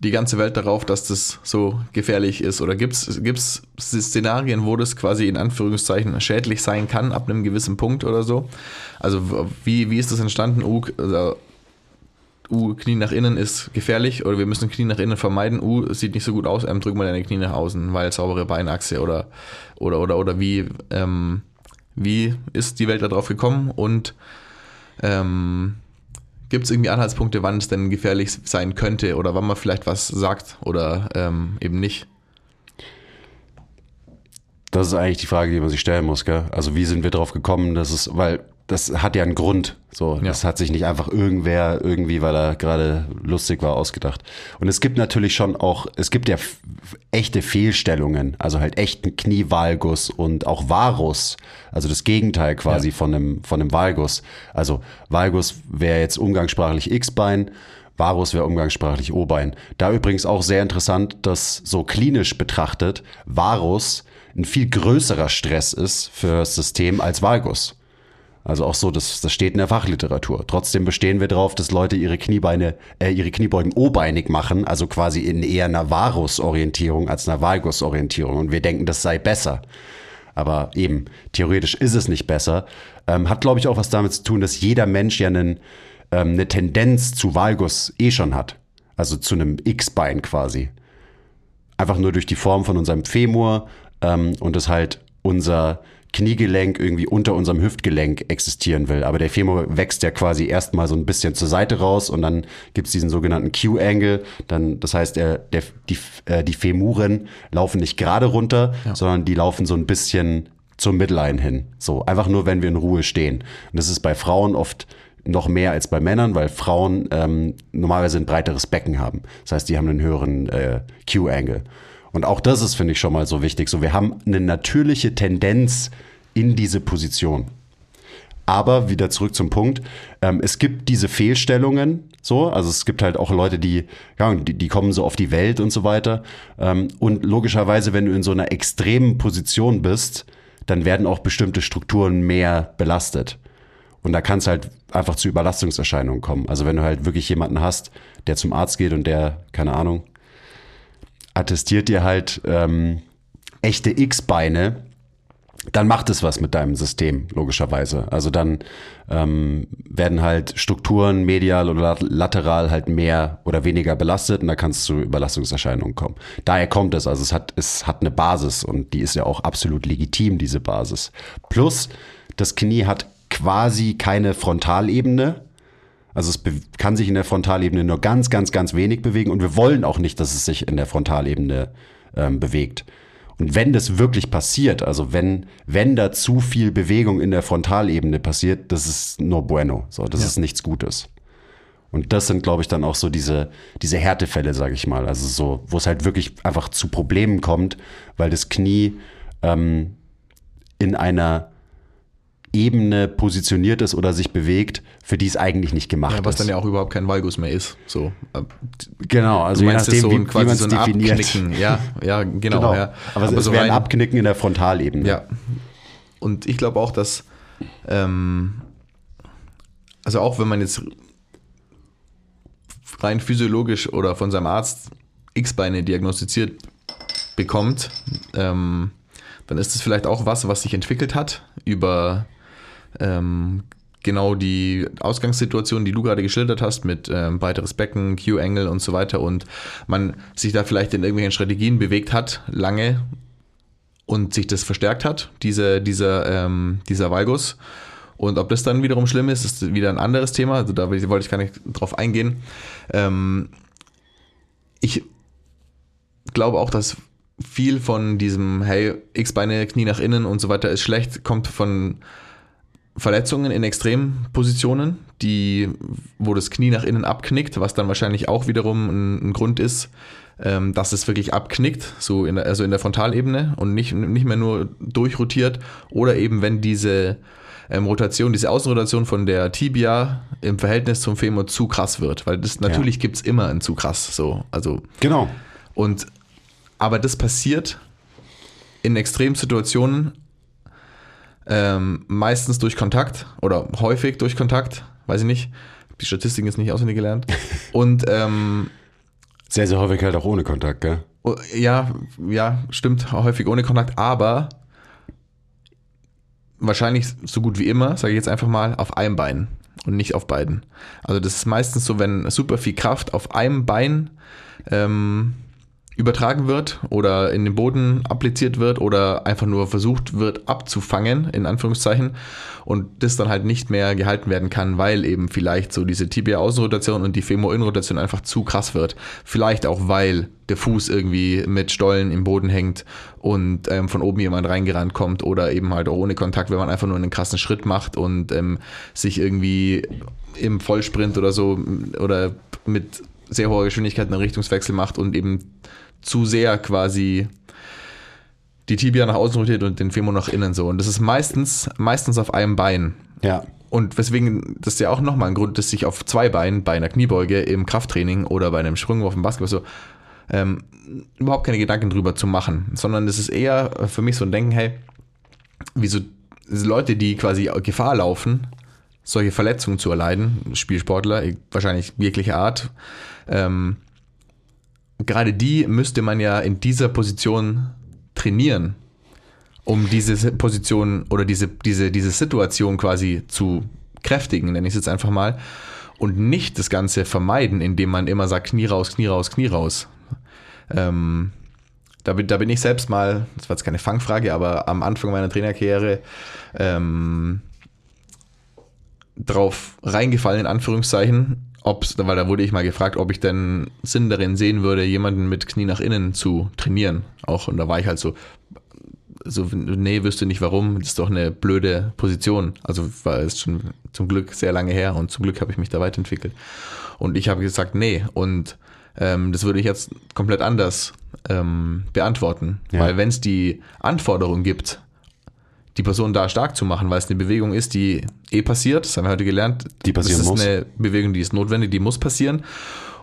die ganze Welt darauf, dass das so gefährlich ist? Oder gibt es Szenarien, wo das quasi in Anführungszeichen schädlich sein kann, ab einem gewissen Punkt oder so? Also wie, wie ist das entstanden? U, Knie nach innen ist gefährlich oder wir müssen Knie nach innen vermeiden. U, sieht nicht so gut aus, ähm, drück mal deine Knie nach außen, weil saubere Beinachse oder, oder, oder, oder wie, ähm, wie ist die Welt darauf gekommen und ähm, Gibt es irgendwie Anhaltspunkte, wann es denn gefährlich sein könnte oder wann man vielleicht was sagt oder ähm, eben nicht? Das ist eigentlich die Frage, die man sich stellen muss, gell? Also wie sind wir drauf gekommen, dass es, weil das hat ja einen Grund. So, Ja. das hat sich nicht einfach irgendwer irgendwie, weil er gerade lustig war, ausgedacht. Und es gibt natürlich schon auch, es gibt ja echte Fehlstellungen, also halt echten Knievalgus und auch Varus, also das Gegenteil quasi Ja. von einem von einem Valgus. Also Valgus wäre jetzt umgangssprachlich X-Bein. Varus wäre umgangssprachlich O-Bein. Da übrigens auch sehr interessant, dass so klinisch betrachtet Varus ein viel größerer Stress ist für das System als Valgus. Also auch so, das, das steht in der Fachliteratur. Trotzdem bestehen wir darauf, dass Leute ihre Kniebeine, äh, ihre Kniebeugen O-beinig machen, also quasi in eher einer Varus-Orientierung als einer Valgus-Orientierung. Und wir denken, das sei besser. Aber eben, theoretisch ist es nicht besser. Ähm, hat, glaube ich, auch was damit zu tun, dass jeder Mensch ja einen, ähm, eine Tendenz zu Valgus eh schon hat. Also zu einem X-Bein quasi. Einfach nur durch die Form von unserem Femur ähm, und das halt unser Kniegelenk irgendwie unter unserem Hüftgelenk existieren will. Aber der Femur wächst ja quasi erstmal so ein bisschen zur Seite raus und dann gibt's diesen sogenannten Q-Angle. Dann, das heißt, der, der, die, äh, die Femuren laufen nicht gerade runter, sondern die laufen so ein bisschen zum Midline hin. So, einfach nur, wenn wir in Ruhe stehen. Und das ist bei Frauen oft noch mehr als bei Männern, weil Frauen ähm, normalerweise ein breiteres Becken haben. Das heißt, die haben einen höheren äh, Q-Angle. Und auch das ist, finde ich, schon mal so wichtig. So, wir haben eine natürliche Tendenz in diese Position. Aber wieder zurück zum Punkt. Ähm, es gibt diese Fehlstellungen, so, also es gibt halt auch Leute, die, ja, die, die kommen so auf die Welt und so weiter. Ähm, und logischerweise, wenn du in so einer extremen Position bist, dann werden auch bestimmte Strukturen mehr belastet. Und da kann es halt einfach zu Überlastungserscheinungen kommen. Also wenn du halt wirklich jemanden hast, der zum Arzt geht und der, keine Ahnung, attestiert dir halt ähm, echte X-Beine, dann macht es was mit deinem System, logischerweise. Also dann ähm, werden halt Strukturen medial oder lat- lateral halt mehr oder weniger belastet und da kann es zu Überlastungserscheinungen kommen. Daher kommt es, also es hat, es hat eine Basis und die ist ja auch absolut legitim, diese Basis. Plus, das Knie hat quasi keine Frontalebene. Also es kann sich in der Frontalebene nur ganz, ganz, ganz wenig bewegen und wir wollen auch nicht, dass es sich in der Frontalebene ähm, bewegt. Und wenn das wirklich passiert, also wenn, wenn da zu viel Bewegung in der Frontalebene passiert, das ist no bueno. So, das ist nichts Gutes. Und das sind, glaube ich, dann auch so diese, diese Härtefälle, sage ich mal. Also so, wo es halt wirklich einfach zu Problemen kommt, weil das Knie ähm, in einer Ebene positioniert ist oder sich bewegt, für die es eigentlich nicht gemacht Ja, was ist. dann ja auch überhaupt kein Valgus mehr ist. So, äh, genau, also du je meinst nachdem, es so wie, ein, wie quasi man so ein definiert. Abknicken. Ja, ja, genau. Genau. Ja. Aber, es so wäre ein Abknicken in der Frontalebene. Ja. Und ich glaube auch, dass, ähm, also auch wenn man jetzt rein physiologisch oder von seinem Arzt X-Beine diagnostiziert bekommt, ähm, dann ist es vielleicht auch was, was sich entwickelt hat über ähm, genau die Ausgangssituation, die du gerade geschildert hast, mit ähm, weiteres Becken, Q-Angle und so weiter und man sich da vielleicht in irgendwelchen Strategien bewegt hat, lange und sich das verstärkt hat, diese, dieser, ähm, dieser Valgus. Und ob das dann wiederum schlimm ist, ist wieder ein anderes Thema. Also da wollte ich gar nicht drauf eingehen. Ähm, ich glaube auch, dass viel von diesem, hey, X-Beine, Knie nach innen und so weiter ist schlecht, kommt von Verletzungen in Extrempositionen, die, wo das Knie nach innen abknickt, was dann wahrscheinlich auch wiederum ein, ein Grund ist, ähm, dass es wirklich abknickt, so in der, also in der Frontalebene und nicht, nicht mehr nur durchrotiert oder eben wenn diese ähm, Rotation, diese Außenrotation von der Tibia im Verhältnis zum Femur zu krass wird, weil das natürlich ja. es immer ein zu krass, so, also. Genau. Und, aber das passiert in Extremsituationen ähm, meistens durch Kontakt oder häufig durch Kontakt, weiß ich nicht. Die Statistik ist nicht auswendig gelernt. (laughs) Und ähm, sehr, sehr häufig halt auch ohne Kontakt, gell? Oh, ja, ja, stimmt, häufig ohne Kontakt, aber wahrscheinlich so gut wie immer, sage ich jetzt einfach mal, auf einem Bein und nicht auf beiden. Also das ist meistens so, wenn super viel Kraft auf einem Bein ähm, übertragen wird oder in den Boden appliziert wird oder einfach nur versucht wird abzufangen, in Anführungszeichen, und das dann halt nicht mehr gehalten werden kann, weil eben vielleicht so diese Tibia-Außenrotation und die Femur-Innenrotation einfach zu krass wird. Vielleicht auch, weil der Fuß irgendwie mit Stollen im Boden hängt und ähm, von oben jemand reingerannt kommt oder eben halt auch ohne Kontakt, wenn man einfach nur einen krassen Schritt macht und ähm, sich irgendwie im Vollsprint oder so oder mit sehr hoher Geschwindigkeit einen Richtungswechsel macht und eben zu sehr quasi die Tibia nach außen rotiert und den Femur nach innen so. Und das ist meistens, meistens auf einem Bein. Ja. Und weswegen, das ist ja auch nochmal ein Grund, dass sich auf zwei Beinen bei einer Kniebeuge im Krafttraining oder bei einem Sprung auf dem Basketball so ähm, überhaupt keine Gedanken drüber zu machen, sondern das ist eher für mich so ein Denken, hey, wieso Leute, die quasi Gefahr laufen, solche Verletzungen zu erleiden, Spielsportler, wahrscheinlich jeglicher Art, ähm, gerade die müsste man ja in dieser Position trainieren, um diese Position oder diese, diese, diese Situation quasi zu kräftigen, nenne ich es jetzt einfach mal. Und nicht das Ganze vermeiden, indem man immer sagt, Knie raus, Knie raus, Knie raus. Ähm, da, bin, da bin ich selbst mal, das war jetzt keine Fangfrage, aber am Anfang meiner Trainerkarriere ähm, drauf reingefallen, in Anführungszeichen, ob's, weil da wurde ich mal gefragt, ob ich denn Sinn darin sehen würde, jemanden mit Knie nach innen zu trainieren. Auch, und da war ich halt so, so, nee, wüsste nicht warum, das ist doch eine blöde Position. Also war es schon zum Glück sehr lange her und zum Glück habe ich mich da weiterentwickelt. Und ich habe gesagt, nee, und ähm, das würde ich jetzt komplett anders ähm, beantworten. Ja. Weil wenn es die Anforderung gibt, die Person da stark zu machen, weil es eine Bewegung ist, die eh passiert. Das haben wir heute gelernt. Die passieren muss. Das ist eine Bewegung, die ist notwendig, die muss passieren.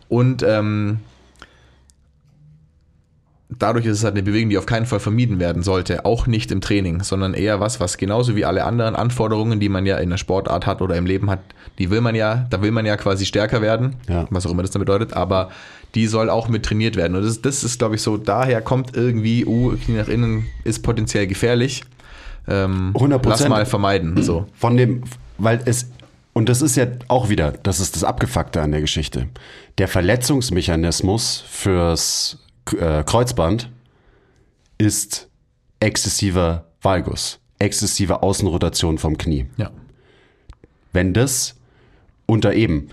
Und ähm, dadurch ist es halt eine Bewegung, die auf keinen Fall vermieden werden sollte, auch nicht im Training, sondern eher was, was genauso wie alle anderen Anforderungen, die man ja in der Sportart hat oder im Leben hat, die will man ja, da will man ja quasi stärker werden, ja. was auch immer das dann bedeutet, aber die soll auch mit trainiert werden. Und das, das ist, glaube ich, so, daher kommt irgendwie, uh, Knie nach innen ist potenziell gefährlich ähm, 100%. lass mal vermeiden. So. Von dem, weil es, und das ist ja auch wieder, das ist das Abgefuckte an der Geschichte. Der Verletzungsmechanismus fürs äh, Kreuzband ist exzessiver Valgus, exzessive Außenrotation vom Knie. Ja. Wenn das unter eben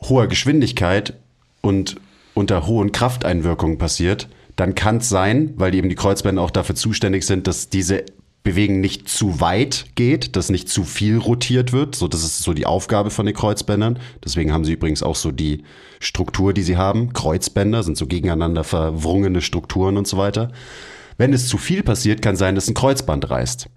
hoher Geschwindigkeit und unter hohen Krafteinwirkungen passiert, dann kann es sein, weil eben die Kreuzbänder auch dafür zuständig sind, dass diese Bewegen nicht zu weit geht, dass nicht zu viel rotiert wird. So, das ist so die Aufgabe von den Kreuzbändern. Deswegen haben sie übrigens auch so die Struktur, die sie haben. Kreuzbänder sind so gegeneinander verwrungene Strukturen und so weiter. Wenn es zu viel passiert, kann sein, dass ein Kreuzband reißt.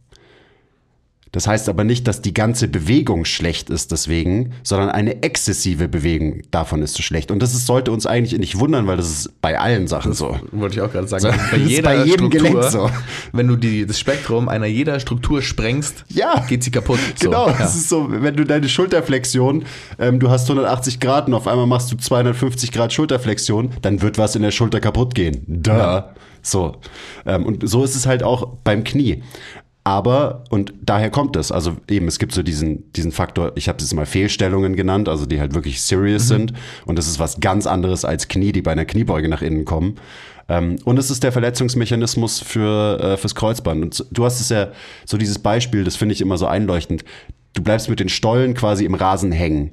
Das heißt aber nicht, dass die ganze Bewegung schlecht ist deswegen, sondern eine exzessive Bewegung davon ist so schlecht. Und das ist, sollte uns eigentlich nicht wundern, weil das ist bei allen Sachen so. Wollte ich auch gerade sagen. So, bei, jeder bei jedem Struktur, Gelenk so. Wenn du die, das Spektrum einer jeder Struktur sprengst, ja, geht sie kaputt. So, genau, ja. das ist so, wenn du deine Schulterflexion, ähm, du hast 180 Grad und auf einmal machst du 250 Grad Schulterflexion, dann wird was in der Schulter kaputt gehen. Da. Ja. So. Ähm, und so ist es halt auch beim Knie. Aber, und daher kommt es, also eben, es gibt so diesen, diesen Faktor, ich habe es mal Fehlstellungen genannt, also die halt wirklich serious sind. Und das ist was ganz anderes als Knie, die bei einer Kniebeuge nach innen kommen. Ähm, und es ist der Verletzungsmechanismus für, äh, fürs Kreuzband. Und du hast es ja, so dieses Beispiel, das finde ich immer so einleuchtend. Du bleibst mit den Stollen quasi im Rasen hängen.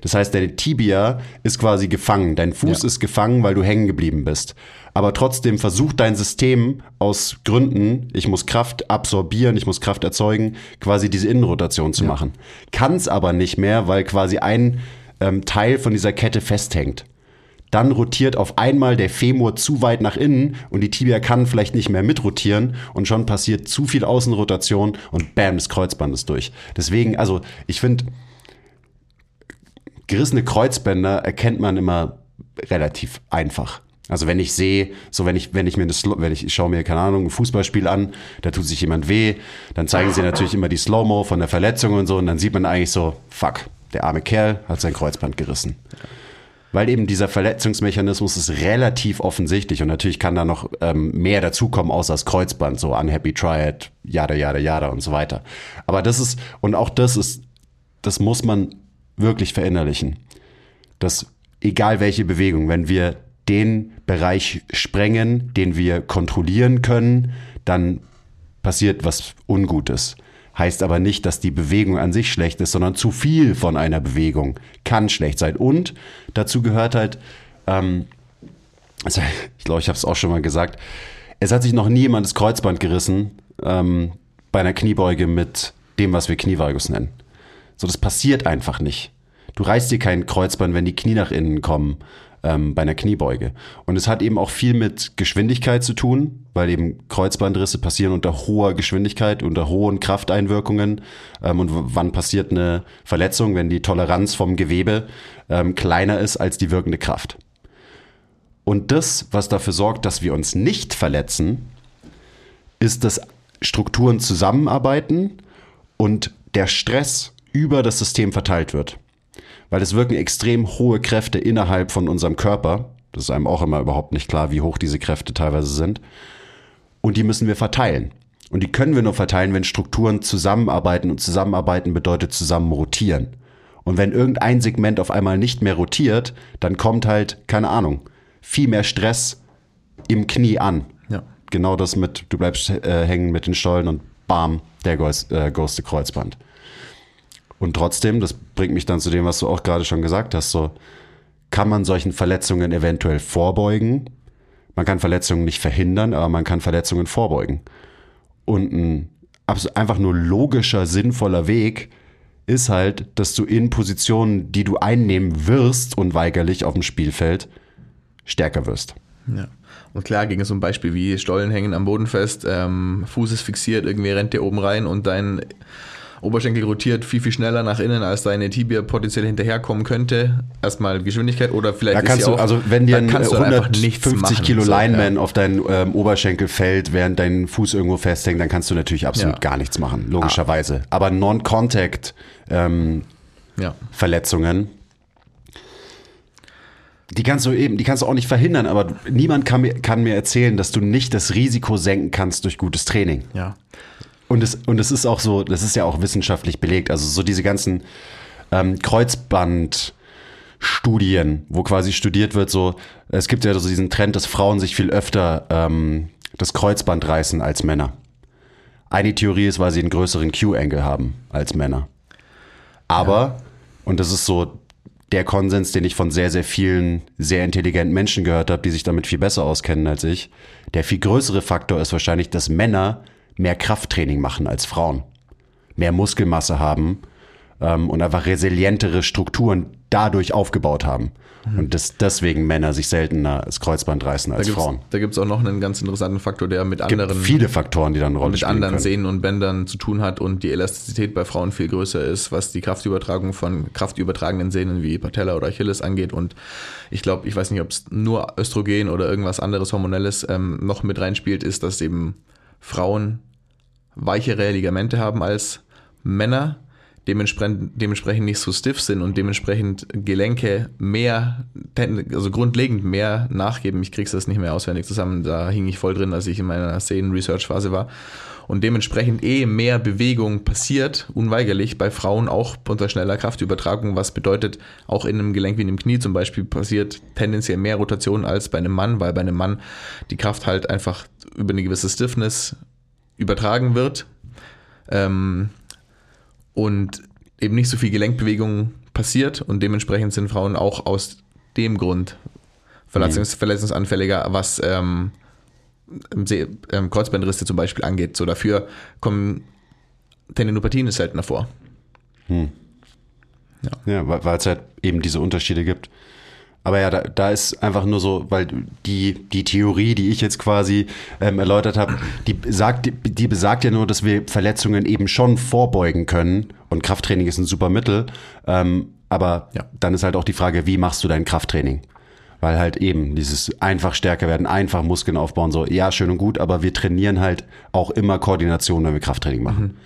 Das heißt, deine Tibia ist quasi gefangen. Dein Fuß Ja. ist gefangen, weil du hängen geblieben bist. Aber trotzdem versucht dein System aus Gründen, ich muss Kraft absorbieren, ich muss Kraft erzeugen, quasi diese Innenrotation zu machen. Kann es aber nicht mehr, weil quasi ein ähm, Teil von dieser Kette festhängt. Dann rotiert auf einmal der Femur zu weit nach innen und die Tibia kann vielleicht nicht mehr mitrotieren und schon passiert zu viel Außenrotation und bam, das Kreuzband ist durch. Deswegen, also ich finde, gerissene Kreuzbänder erkennt man immer relativ einfach. Also wenn ich sehe, so wenn ich, wenn ich mir das, wenn ich, ich schaue mir, keine Ahnung, ein Fußballspiel an, da tut sich jemand weh, dann zeigen sie natürlich immer die Slow-Mo von der Verletzung und so und dann sieht man eigentlich so, fuck, der arme Kerl hat sein Kreuzband gerissen. Weil eben dieser Verletzungsmechanismus ist relativ offensichtlich und natürlich kann da noch ähm, mehr dazukommen außer das Kreuzband, so Unhappy Triad, jada, jada, jada und so weiter. Aber das ist, und auch das ist, das muss man wirklich verinnerlichen. Dass egal welche Bewegung, wenn wir den Bereich sprengen, den wir kontrollieren können, dann passiert was Ungutes. Heißt aber nicht, dass die Bewegung an sich schlecht ist, sondern zu viel von einer Bewegung kann schlecht sein. Und dazu gehört halt, ähm, also (laughs) ich glaube, ich habe es auch schon mal gesagt, es hat sich noch nie jemand das Kreuzband gerissen ähm, bei einer Kniebeuge mit dem, was wir Knievalgus nennen. So, das passiert einfach nicht. Du reißt dir kein Kreuzband, wenn die Knie nach innen kommen ähm, bei einer Kniebeuge. Und es hat eben auch viel mit Geschwindigkeit zu tun, weil eben Kreuzbandrisse passieren unter hoher Geschwindigkeit, unter hohen Krafteinwirkungen. Ähm, und wann passiert eine Verletzung, wenn die Toleranz vom Gewebe ähm, kleiner ist als die wirkende Kraft. Und das, was dafür sorgt, dass wir uns nicht verletzen, ist, dass Strukturen zusammenarbeiten und der Stress über das System verteilt wird. Weil es wirken extrem hohe Kräfte innerhalb von unserem Körper. Das ist einem auch immer überhaupt nicht klar, wie hoch diese Kräfte teilweise sind. Und die müssen wir verteilen. Und die können wir nur verteilen, wenn Strukturen zusammenarbeiten. Und zusammenarbeiten bedeutet zusammen rotieren. Und wenn irgendein Segment auf einmal nicht mehr rotiert, dann kommt halt, keine Ahnung, viel mehr Stress im Knie an. Ja. Genau das mit, du bleibst äh, hängen mit den Stollen und bam, der goes, äh, Kreuzband. Und trotzdem, das bringt mich dann zu dem, was du auch gerade schon gesagt hast, so kann man solchen Verletzungen eventuell vorbeugen. Man kann Verletzungen nicht verhindern, aber man kann Verletzungen vorbeugen. Und ein einfach nur logischer, sinnvoller Weg ist halt, dass du in Positionen, die du einnehmen wirst, unweigerlich auf dem Spielfeld, stärker wirst. Ja. Und klar, gegen so ein Beispiel wie Stollen hängen am Boden fest, ähm, Fuß ist fixiert, irgendwie rennt der oben rein und dein Oberschenkel rotiert viel, viel schneller nach innen, als deine Tibia potenziell hinterherkommen könnte. Erstmal Geschwindigkeit oder vielleicht Da kannst du, auch, also wenn dir ein kannst du dann einfach nichts 150 machen. Kilo So, Lineman ja. auf deinen ähm, Oberschenkel fällt, während dein Fuß irgendwo festhängt, dann kannst du natürlich absolut Ja. gar nichts machen, logischerweise. Aber Non-Contact ähm, Ja. Verletzungen, die kannst du eben, die kannst du auch nicht verhindern, aber niemand kann mir, kann mir erzählen, dass du nicht das Risiko senken kannst durch gutes Training. ja. Und es, und es ist auch so, das ist ja auch wissenschaftlich belegt. Also so diese ganzen ähm, Kreuzbandstudien, wo quasi studiert wird, so, es gibt ja so diesen Trend, dass Frauen sich viel öfter ähm, das Kreuzband reißen als Männer. Eine Theorie ist, weil sie einen größeren Q-Angle haben als Männer. Aber, und das ist so der Konsens, den ich von sehr, sehr vielen sehr intelligenten Menschen gehört habe, die sich damit viel besser auskennen als ich, der viel größere Faktor ist wahrscheinlich, dass Männer mehr Krafttraining machen als Frauen. Mehr Muskelmasse haben ähm, und einfach resilientere Strukturen dadurch aufgebaut haben. Und dass deswegen Männer sich seltener das Kreuzband reißen Da als gibt's, Frauen. da gibt's auch noch einen ganz interessanten Faktor, der mit Gibt anderen viele Faktoren, die dann eine Rolle mit anderen können. Sehnen und Bändern zu tun hat und die Elastizität bei Frauen viel größer ist, was die Kraftübertragung von kraftübertragenden Sehnen wie Patella oder Achilles angeht. Und ich glaube, ich weiß nicht, ob es nur Östrogen oder irgendwas anderes Hormonelles ähm, noch mit reinspielt, ist, dass eben Frauen weichere Ligamente haben als Männer, dementsprechend, dementsprechend nicht so stiff sind und dementsprechend Gelenke mehr, also grundlegend mehr nachgeben. Ich krieg's das nicht mehr auswendig zusammen, da hing ich voll drin, als ich in meiner Szenen-Research-Phase war. Und dementsprechend eh mehr Bewegung passiert, unweigerlich, bei Frauen auch unter schneller Kraftübertragung, was bedeutet, auch in einem Gelenk wie in dem Knie zum Beispiel passiert tendenziell mehr Rotation als bei einem Mann, weil bei einem Mann die Kraft halt einfach über eine gewisse Stiffness übertragen wird. Ähm, und eben nicht so viel Gelenkbewegung passiert und dementsprechend sind Frauen auch aus dem Grund verletzungs verletzungsanfälliger, was ähm, ähm, Kreuzbandrisse zum Beispiel angeht. So dafür kommen Tendinopathien seltener vor. Hm. Ja, ja weil es halt eben diese Unterschiede gibt. Aber ja, da, da ist einfach nur so, weil die, die Theorie, die ich jetzt quasi ähm, erläutert habe, die, sagt, die, die besagt ja nur, dass wir Verletzungen eben schon vorbeugen können. Und Krafttraining ist ein super Mittel. Ähm, aber ja. dann ist halt auch die Frage, wie machst du dein Krafttraining? Weil halt eben dieses einfach stärker werden, einfach Muskeln aufbauen, so, ja, schön und gut, aber wir trainieren halt auch immer Koordination, wenn wir Krafttraining machen. Mhm.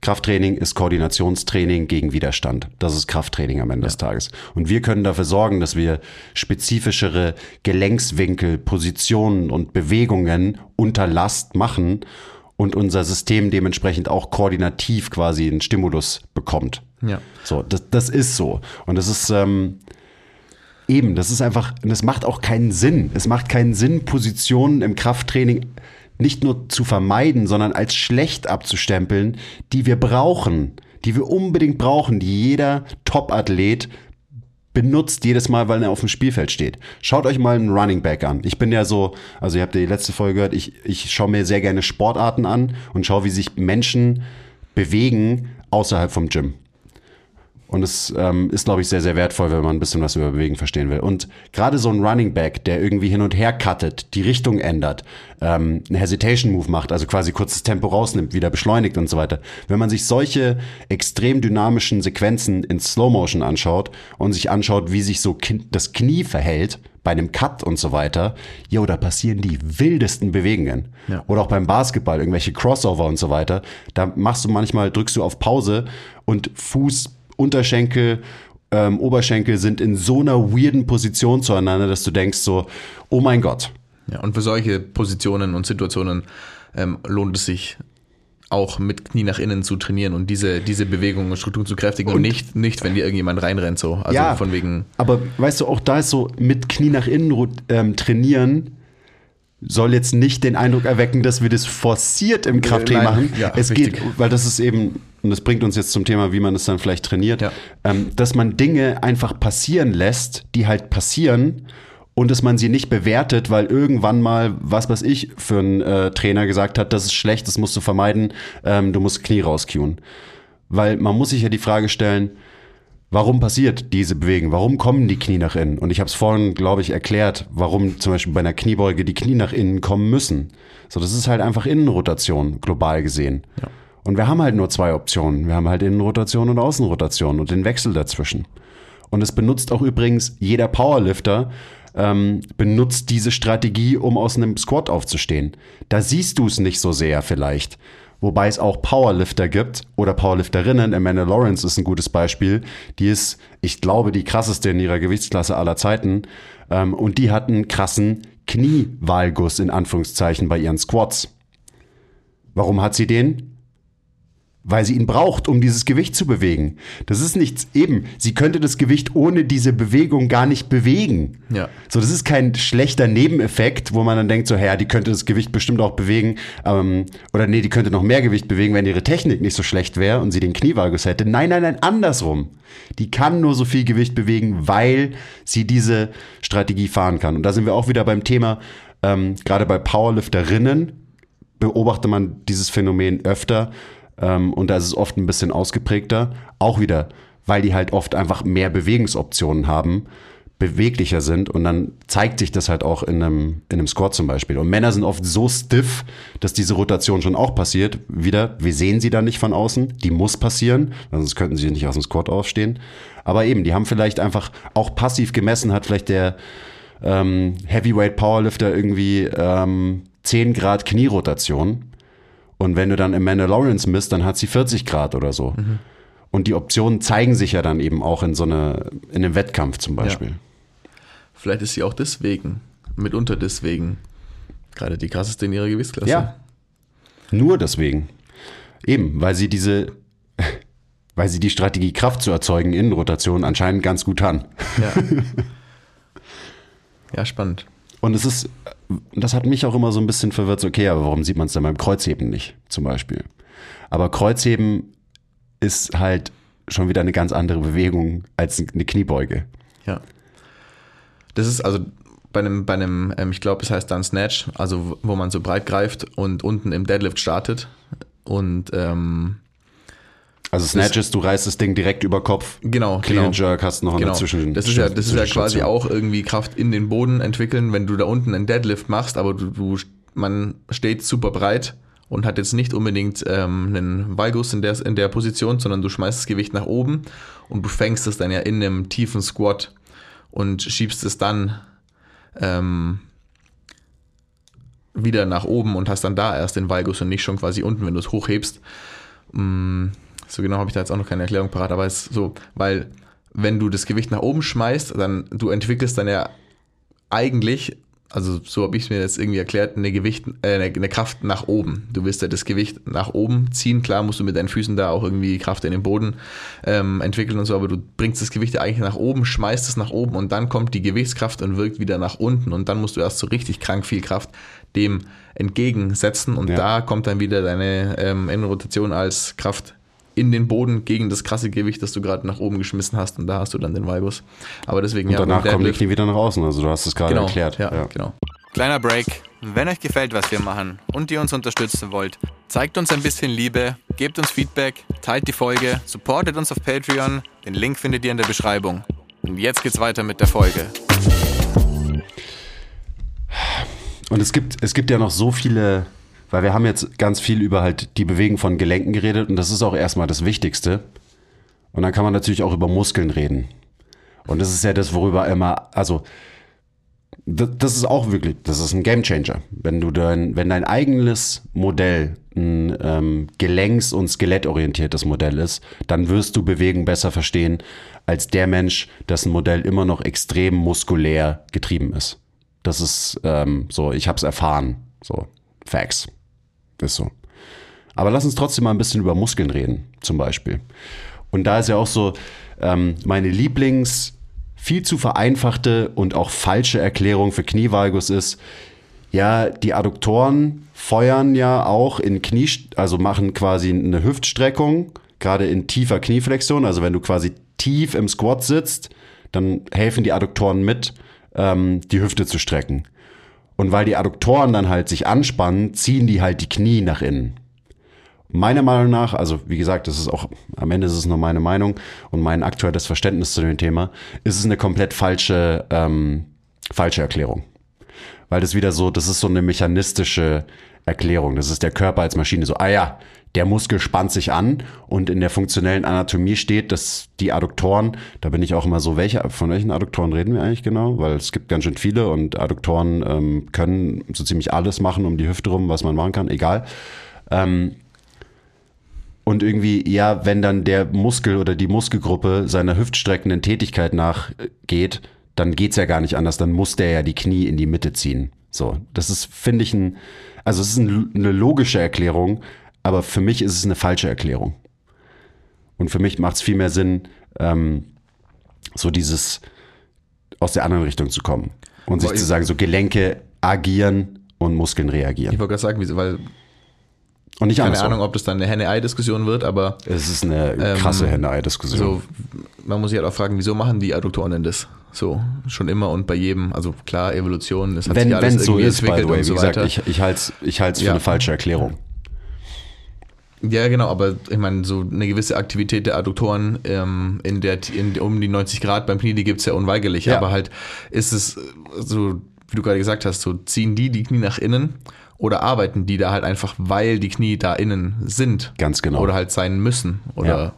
Krafttraining ist Koordinationstraining gegen Widerstand. Das ist Krafttraining am Ende ja. des Tages. Und wir können dafür sorgen, dass wir spezifischere Gelenkswinkel, Positionen und Bewegungen unter Last machen und unser System dementsprechend auch koordinativ quasi einen Stimulus bekommt. Ja. So, das, das ist so. Und das ist ähm, eben, das ist einfach, das macht auch keinen Sinn. Es macht keinen Sinn, Positionen im Krafttraining nicht nur zu vermeiden, sondern als schlecht abzustempeln, die wir brauchen, die wir unbedingt brauchen, die jeder Top-Athlet benutzt jedes Mal, weil er auf dem Spielfeld steht. Schaut euch mal einen Running Back an. Ich bin ja so, also ihr habt die letzte Folge gehört, ich, ich schaue mir sehr gerne Sportarten an und schaue, wie sich Menschen bewegen außerhalb vom Gym. Und es ähm, ist, glaube ich, sehr, sehr wertvoll, wenn man ein bisschen was über Bewegen verstehen will. Und gerade so ein Running Back, der irgendwie hin und her cuttet, die Richtung ändert, ähm, einen Hesitation-Move macht, also quasi kurzes Tempo rausnimmt, wieder beschleunigt und so weiter. Wenn man sich solche extrem dynamischen Sequenzen in Slow Motion anschaut und sich anschaut, wie sich so das Knie verhält, bei einem Cut und so weiter, jo, da passieren die wildesten Bewegungen. Ja. Oder auch beim Basketball, irgendwelche Crossover und so weiter. Da machst du manchmal, drückst du auf Pause und Fuß Unterschenkel, ähm, Oberschenkel sind in so einer weirden Position zueinander, dass du denkst so, oh mein Gott. Ja, und für solche Positionen und Situationen ähm, lohnt es sich auch mit Knie nach innen zu trainieren und diese, diese Bewegung und Struktur zu kräftigen und, und, nicht, nicht, wenn dir irgendjemand reinrennt, so. Also ja, von wegen. Aber weißt du, auch da ist so mit Knie nach innen ähm, trainieren soll jetzt nicht den Eindruck erwecken, dass wir das forciert im Krafttraining machen. Ja, es richtig. geht, weil das ist eben und das bringt uns jetzt zum Thema, wie man es dann vielleicht trainiert, ja. ähm, dass man Dinge einfach passieren lässt, die halt passieren und dass man sie nicht bewertet, weil irgendwann mal, was weiß ich, für einen äh, Trainer gesagt hat, das ist schlecht, das musst du vermeiden, ähm, du musst Knie rauskuen. Weil man muss sich ja die Frage stellen, warum passiert diese Bewegung? Warum kommen die Knie nach innen? Und ich habe es vorhin, glaube ich, erklärt, warum zum Beispiel bei einer Kniebeuge die Knie nach innen kommen müssen. So, das ist halt einfach Innenrotation, global gesehen. Ja. Und wir haben halt nur zwei Optionen. Wir haben halt Innenrotation und Außenrotation und den Wechsel dazwischen. Und es benutzt auch übrigens jeder Powerlifter, ähm, benutzt diese Strategie, um aus einem Squat aufzustehen. Da siehst du es nicht so sehr vielleicht. Wobei es auch Powerlifter gibt oder Powerlifterinnen. Amanda Lawrence ist ein gutes Beispiel. Die ist, ich glaube, die krasseste in ihrer Gewichtsklasse aller Zeiten. Ähm, und die hat einen krassen Knievalgus in Anführungszeichen bei ihren Squats. Warum hat sie den? Weil sie ihn braucht, um dieses Gewicht zu bewegen. Das ist nichts eben. Sie könnte das Gewicht ohne diese Bewegung gar nicht bewegen. Ja. So, das ist kein schlechter Nebeneffekt, wo man dann denkt, so, ja, die könnte das Gewicht bestimmt auch bewegen. Ähm, oder nee, die könnte noch mehr Gewicht bewegen, wenn ihre Technik nicht so schlecht wäre und sie den Knievalgus hätte. Nein, nein, nein, andersrum. Die kann nur so viel Gewicht bewegen, weil sie diese Strategie fahren kann. Und da sind wir auch wieder beim Thema, ähm, gerade bei Powerlifterinnen beobachtet man dieses Phänomen öfter, ähm, und da ist es oft ein bisschen ausgeprägter. Auch wieder, weil die halt oft einfach mehr Bewegungsoptionen haben, beweglicher sind und dann zeigt sich das halt auch in einem, in einem Squat zum Beispiel. Und Männer sind oft so stiff, dass diese Rotation schon auch passiert. Wieder, wir sehen sie dann nicht von außen, die muss passieren, sonst könnten sie nicht aus dem Squat aufstehen. Aber eben, die haben vielleicht einfach auch passiv gemessen, hat vielleicht der ähm, Heavyweight Powerlifter irgendwie ähm, 10 Grad Knierotation und wenn du dann Amanda Lawrence misst, dann hat sie 40 Grad oder so. Mhm. Und die Optionen zeigen sich ja dann eben auch in so eine, in einem Wettkampf zum Beispiel. Vielleicht ist sie auch deswegen, mitunter deswegen, gerade die krasseste in ihrer Gewichtsklasse. Ja. Nur deswegen. Eben, weil sie diese, (laughs) weil sie die Strategie Kraft zu erzeugen in Rotation anscheinend ganz gut kann. Ja, (laughs) ja spannend. Und es ist, das hat mich auch immer so ein bisschen verwirrt, okay, aber warum sieht man es dann beim Kreuzheben nicht, zum Beispiel? Aber Kreuzheben ist halt schon wieder eine ganz andere Bewegung als eine Kniebeuge. Ja. Das ist also bei einem, bei einem ähm, ich glaube, es heißt dann Snatch, also wo man so breit greift und unten im Deadlift startet. Und ähm, Also Snatches, du reißt das Ding direkt über Kopf. Genau, Clean genau. and Jerk hast du noch genau. eine Zwischen. das ist ja, das ist ja quasi auch irgendwie Kraft in den Boden entwickeln, wenn du da unten einen Deadlift machst, aber du, du man steht super breit und hat jetzt nicht unbedingt ähm, einen Valgus in der, in der Position, sondern du schmeißt das Gewicht nach oben und du fängst es dann ja in einem tiefen Squat und schiebst es dann ähm, wieder nach oben und hast dann da erst den Valgus und nicht schon quasi unten, wenn du es hochhebst. So genau habe ich da jetzt auch noch keine Erklärung parat, aber es ist so, weil wenn du das Gewicht nach oben schmeißt, dann du entwickelst dann ja eigentlich, also so habe ich es mir jetzt irgendwie erklärt, eine Gewicht, äh, eine, eine Kraft nach oben. Du willst ja das Gewicht nach oben ziehen. Klar musst du mit deinen Füßen da auch irgendwie Kraft in den Boden ähm, entwickeln und so, aber du bringst das Gewicht ja eigentlich nach oben, schmeißt es nach oben und dann kommt die Gewichtskraft und wirkt wieder nach unten und dann musst du erst so richtig krank viel Kraft dem entgegensetzen und Ja. da kommt dann wieder deine ähm, Innenrotation als Kraft in den Boden gegen das krasse Gewicht, das du gerade nach oben geschmissen hast und da hast du dann den Valgus. Aber deswegen Und danach beim kommen die Knie wieder nach außen. Also du hast es gerade genau, erklärt. Ja, genau. Kleiner Break. Wenn euch gefällt, was wir machen und ihr uns unterstützen wollt, zeigt uns ein bisschen Liebe, gebt uns Feedback, teilt die Folge, supportet uns auf Patreon. Den Link findet ihr in der Beschreibung. Und jetzt geht's weiter mit der Folge. Und es gibt, es gibt ja noch so viele, weil wir haben jetzt ganz viel über halt die Bewegung von Gelenken geredet und das ist auch erstmal das Wichtigste. Und dann kann man natürlich auch über Muskeln reden. Und das ist ja das, worüber immer, also das, das ist auch wirklich, das ist ein Gamechanger. Wenn du dein, wenn dein eigenes Modell ein ähm, gelenks- und skelettorientiertes Modell ist, dann wirst du Bewegung besser verstehen als der Mensch, dessen Modell immer noch extrem muskulär getrieben ist. Das ist ähm, so, ich habe es erfahren. So, Facts. Ist so. Aber lass uns trotzdem mal ein bisschen über Muskeln reden, zum Beispiel. Und da ist ja auch so, ähm, meine Lieblings- viel zu vereinfachte und auch falsche Erklärung für Knievalgus ist, ja, die Adduktoren feuern ja auch in Knie, also machen quasi eine Hüftstreckung, gerade in tiefer Knieflexion. Also wenn du quasi tief im Squat sitzt, dann helfen die Adduktoren mit, ähm, die Hüfte zu strecken. Und weil die Adduktoren dann halt sich anspannen, ziehen die halt die Knie nach innen. Meiner Meinung nach, also wie gesagt, das ist auch, am Ende ist es nur meine Meinung und mein aktuelles Verständnis zu dem Thema, ist es eine komplett falsche, ähm, falsche Erklärung. Weil das wieder so, das ist so eine mechanistische Erklärung. Das ist der Körper als Maschine. So, ah ja, der Muskel spannt sich an und in der funktionellen Anatomie steht, dass die Adduktoren, da bin ich auch immer so, welche, von welchen Adduktoren reden wir eigentlich genau? Weil es gibt ganz schön viele und Adduktoren ähm, können so ziemlich alles machen um die Hüfte rum, was man machen kann, egal. Ähm, und irgendwie, ja, wenn dann der Muskel oder die Muskelgruppe seiner hüftstreckenden Tätigkeit nachgeht, dann geht's ja gar nicht anders, dann muss der ja die Knie in die Mitte ziehen. So, das ist, finde ich, ein, also es ist ein, eine logische Erklärung, aber für mich ist es eine falsche Erklärung. Und für mich macht es viel mehr Sinn, ähm, so dieses aus der anderen Richtung zu kommen und sich Boah, zu ich- sagen, so Gelenke agieren und Muskeln reagieren. Ich wollte gerade sagen, wieso- weil Und nicht keine. Ahnung, ob das dann eine Henne-Ei-Diskussion wird, aber Es ist eine Ähm, krasse Henne-Ei-Diskussion. so, man muss sich halt auch fragen, wieso machen die Adduktoren denn das? So, schon immer und bei jedem, also klar, Evolution, das hat wenn sich alles wenn so ist, by the way. und Wie so gesagt, ich, ich halte es ich halt's für Ja. eine falsche Erklärung. Ja, genau, aber ich meine, so eine gewisse Aktivität der Adduktoren ähm, in der in, um die 90 Grad beim Knie, die gibt's ja unweigerlich. Ja. Aber halt ist es so, wie du gerade gesagt hast, so ziehen die die Knie nach innen oder arbeiten die da halt einfach, weil die Knie da innen sind. Ganz genau. Oder halt sein müssen. Oder ja.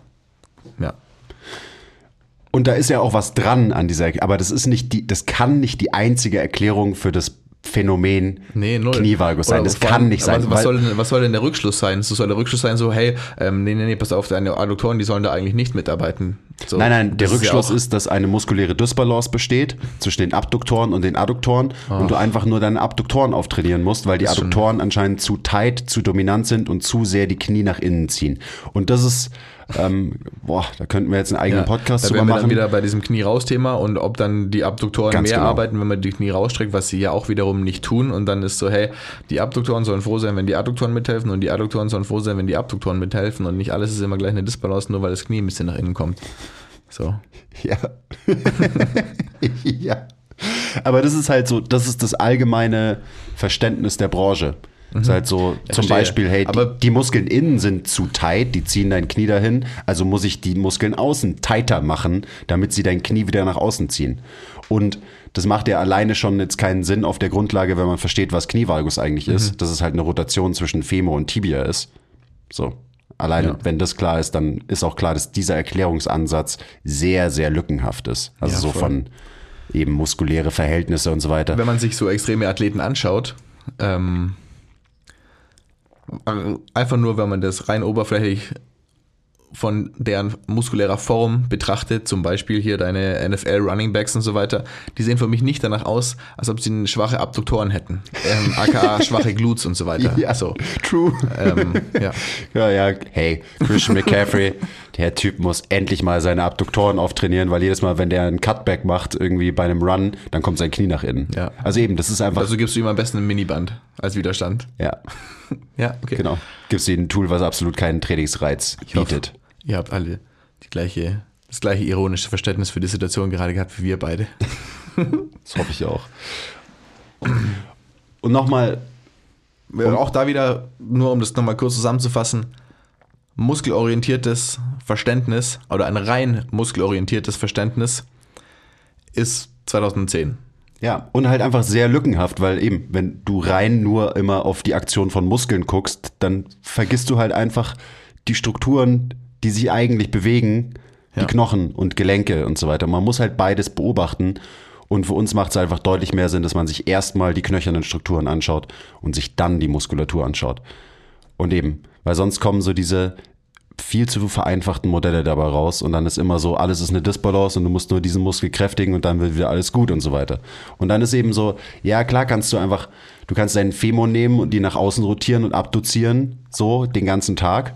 Und da ist ja auch was dran an dieser, aber das ist nicht die, das kann nicht die einzige Erklärung für das, Phänomen Nee, null. Knievalgus sein. Oder Das kann allem, nicht sein. Was, soll denn, was soll denn der Rückschluss sein? So soll der Rückschluss sein, so, hey, ähm, nee, nee, nee, pass auf, deine Adduktoren, die sollen da eigentlich nicht mitarbeiten. So, Nein, nein, der Rückschluss ja auch- ist, dass eine muskuläre Dysbalance besteht zwischen den Abduktoren und den Adduktoren und du einfach nur deine Abduktoren auftrainieren musst, weil die Ah. ist Adduktoren anscheinend zu tight, zu dominant sind und zu sehr die Knie nach innen ziehen. Und das ist, ähm, boah, da könnten wir jetzt einen eigenen Podcast da drüber wären wir dann machen. wieder bei diesem Knie-Raus-Thema und ob dann die Abduktoren Ganz mehr genau. arbeiten, wenn man die Knie rausstreckt, was sie ja auch wiederum nicht tun. Und dann ist so, hey, die Abduktoren sollen froh sein, wenn die Adduktoren mithelfen und die Adduktoren sollen froh sein, wenn die Abduktoren mithelfen und nicht alles ist immer gleich eine Disbalance, nur weil das Knie ein bisschen nach innen kommt. So. (laughs) Ja. (laughs) ja. Aber das ist halt so, das ist das allgemeine Verständnis der Branche. Das ist halt so, zum verstehe. Beispiel, hey, Aber- die, die Muskeln innen sind zu tight, die ziehen dein Knie dahin, also muss ich die Muskeln außen tighter machen, damit sie dein Knie wieder nach außen ziehen. Und das macht ja alleine schon jetzt keinen Sinn auf der Grundlage, wenn man versteht, was Knievalgus eigentlich ist, dass es halt eine Rotation zwischen Femur und Tibia ist. So. Alleine, Ja. wenn das klar ist, dann ist auch klar, dass dieser Erklärungsansatz sehr, sehr lückenhaft ist. Also Ja, so voll. von eben muskuläre Verhältnisse und so weiter. wenn man sich so extreme Athleten anschaut, ähm, einfach nur, wenn man das rein oberflächlich von deren muskulärer Form betrachtet, zum Beispiel hier deine NFL Running Backs und so weiter, die sehen für mich nicht danach aus, als ob sie schwache Abduktoren hätten, ähm, aka (laughs) schwache Glutes und so weiter. Ja, so. true. Ähm, ja. Ja, ja, hey, Christian McCaffrey, der Typ muss endlich mal seine Abduktoren auftrainieren, weil jedes Mal, wenn der einen Cutback macht, irgendwie bei einem Run, dann kommt sein Knie nach innen. Ja. Also eben, das ist einfach, Also gibst du ihm am besten ein Miniband als Widerstand. ja, (laughs) Ja, okay. genau. Gibst dir ein Tool, was absolut keinen Trainingsreiz Ich hoffe, bietet. ihr habt alle die gleiche, das gleiche ironische Verständnis für die Situation gerade gehabt wie wir beide. (laughs) Das hoffe ich auch. Und nochmal, Und auch da wieder, nur um das nochmal kurz zusammenzufassen, muskelorientiertes Verständnis oder ein rein muskelorientiertes Verständnis ist 2010. Ja, und halt einfach sehr lückenhaft, weil eben, wenn du rein nur immer auf die Aktion von Muskeln guckst, dann vergisst du halt einfach die Strukturen, die sich eigentlich bewegen, Ja. die Knochen und Gelenke und so weiter. Man muss halt beides beobachten. Und für uns macht es einfach deutlich mehr Sinn, dass man sich erstmal die knöchernen Strukturen anschaut und sich dann die Muskulatur anschaut. Und eben, weil sonst kommen so diese viel zu vereinfachten Modelle dabei raus und dann ist immer so, alles ist eine Disbalance und du musst nur diesen Muskel kräftigen und dann wird wieder alles gut und so weiter. Und dann ist eben so, ja klar kannst du einfach, du kannst deinen Femur nehmen und die nach außen rotieren und abduzieren, so den ganzen Tag.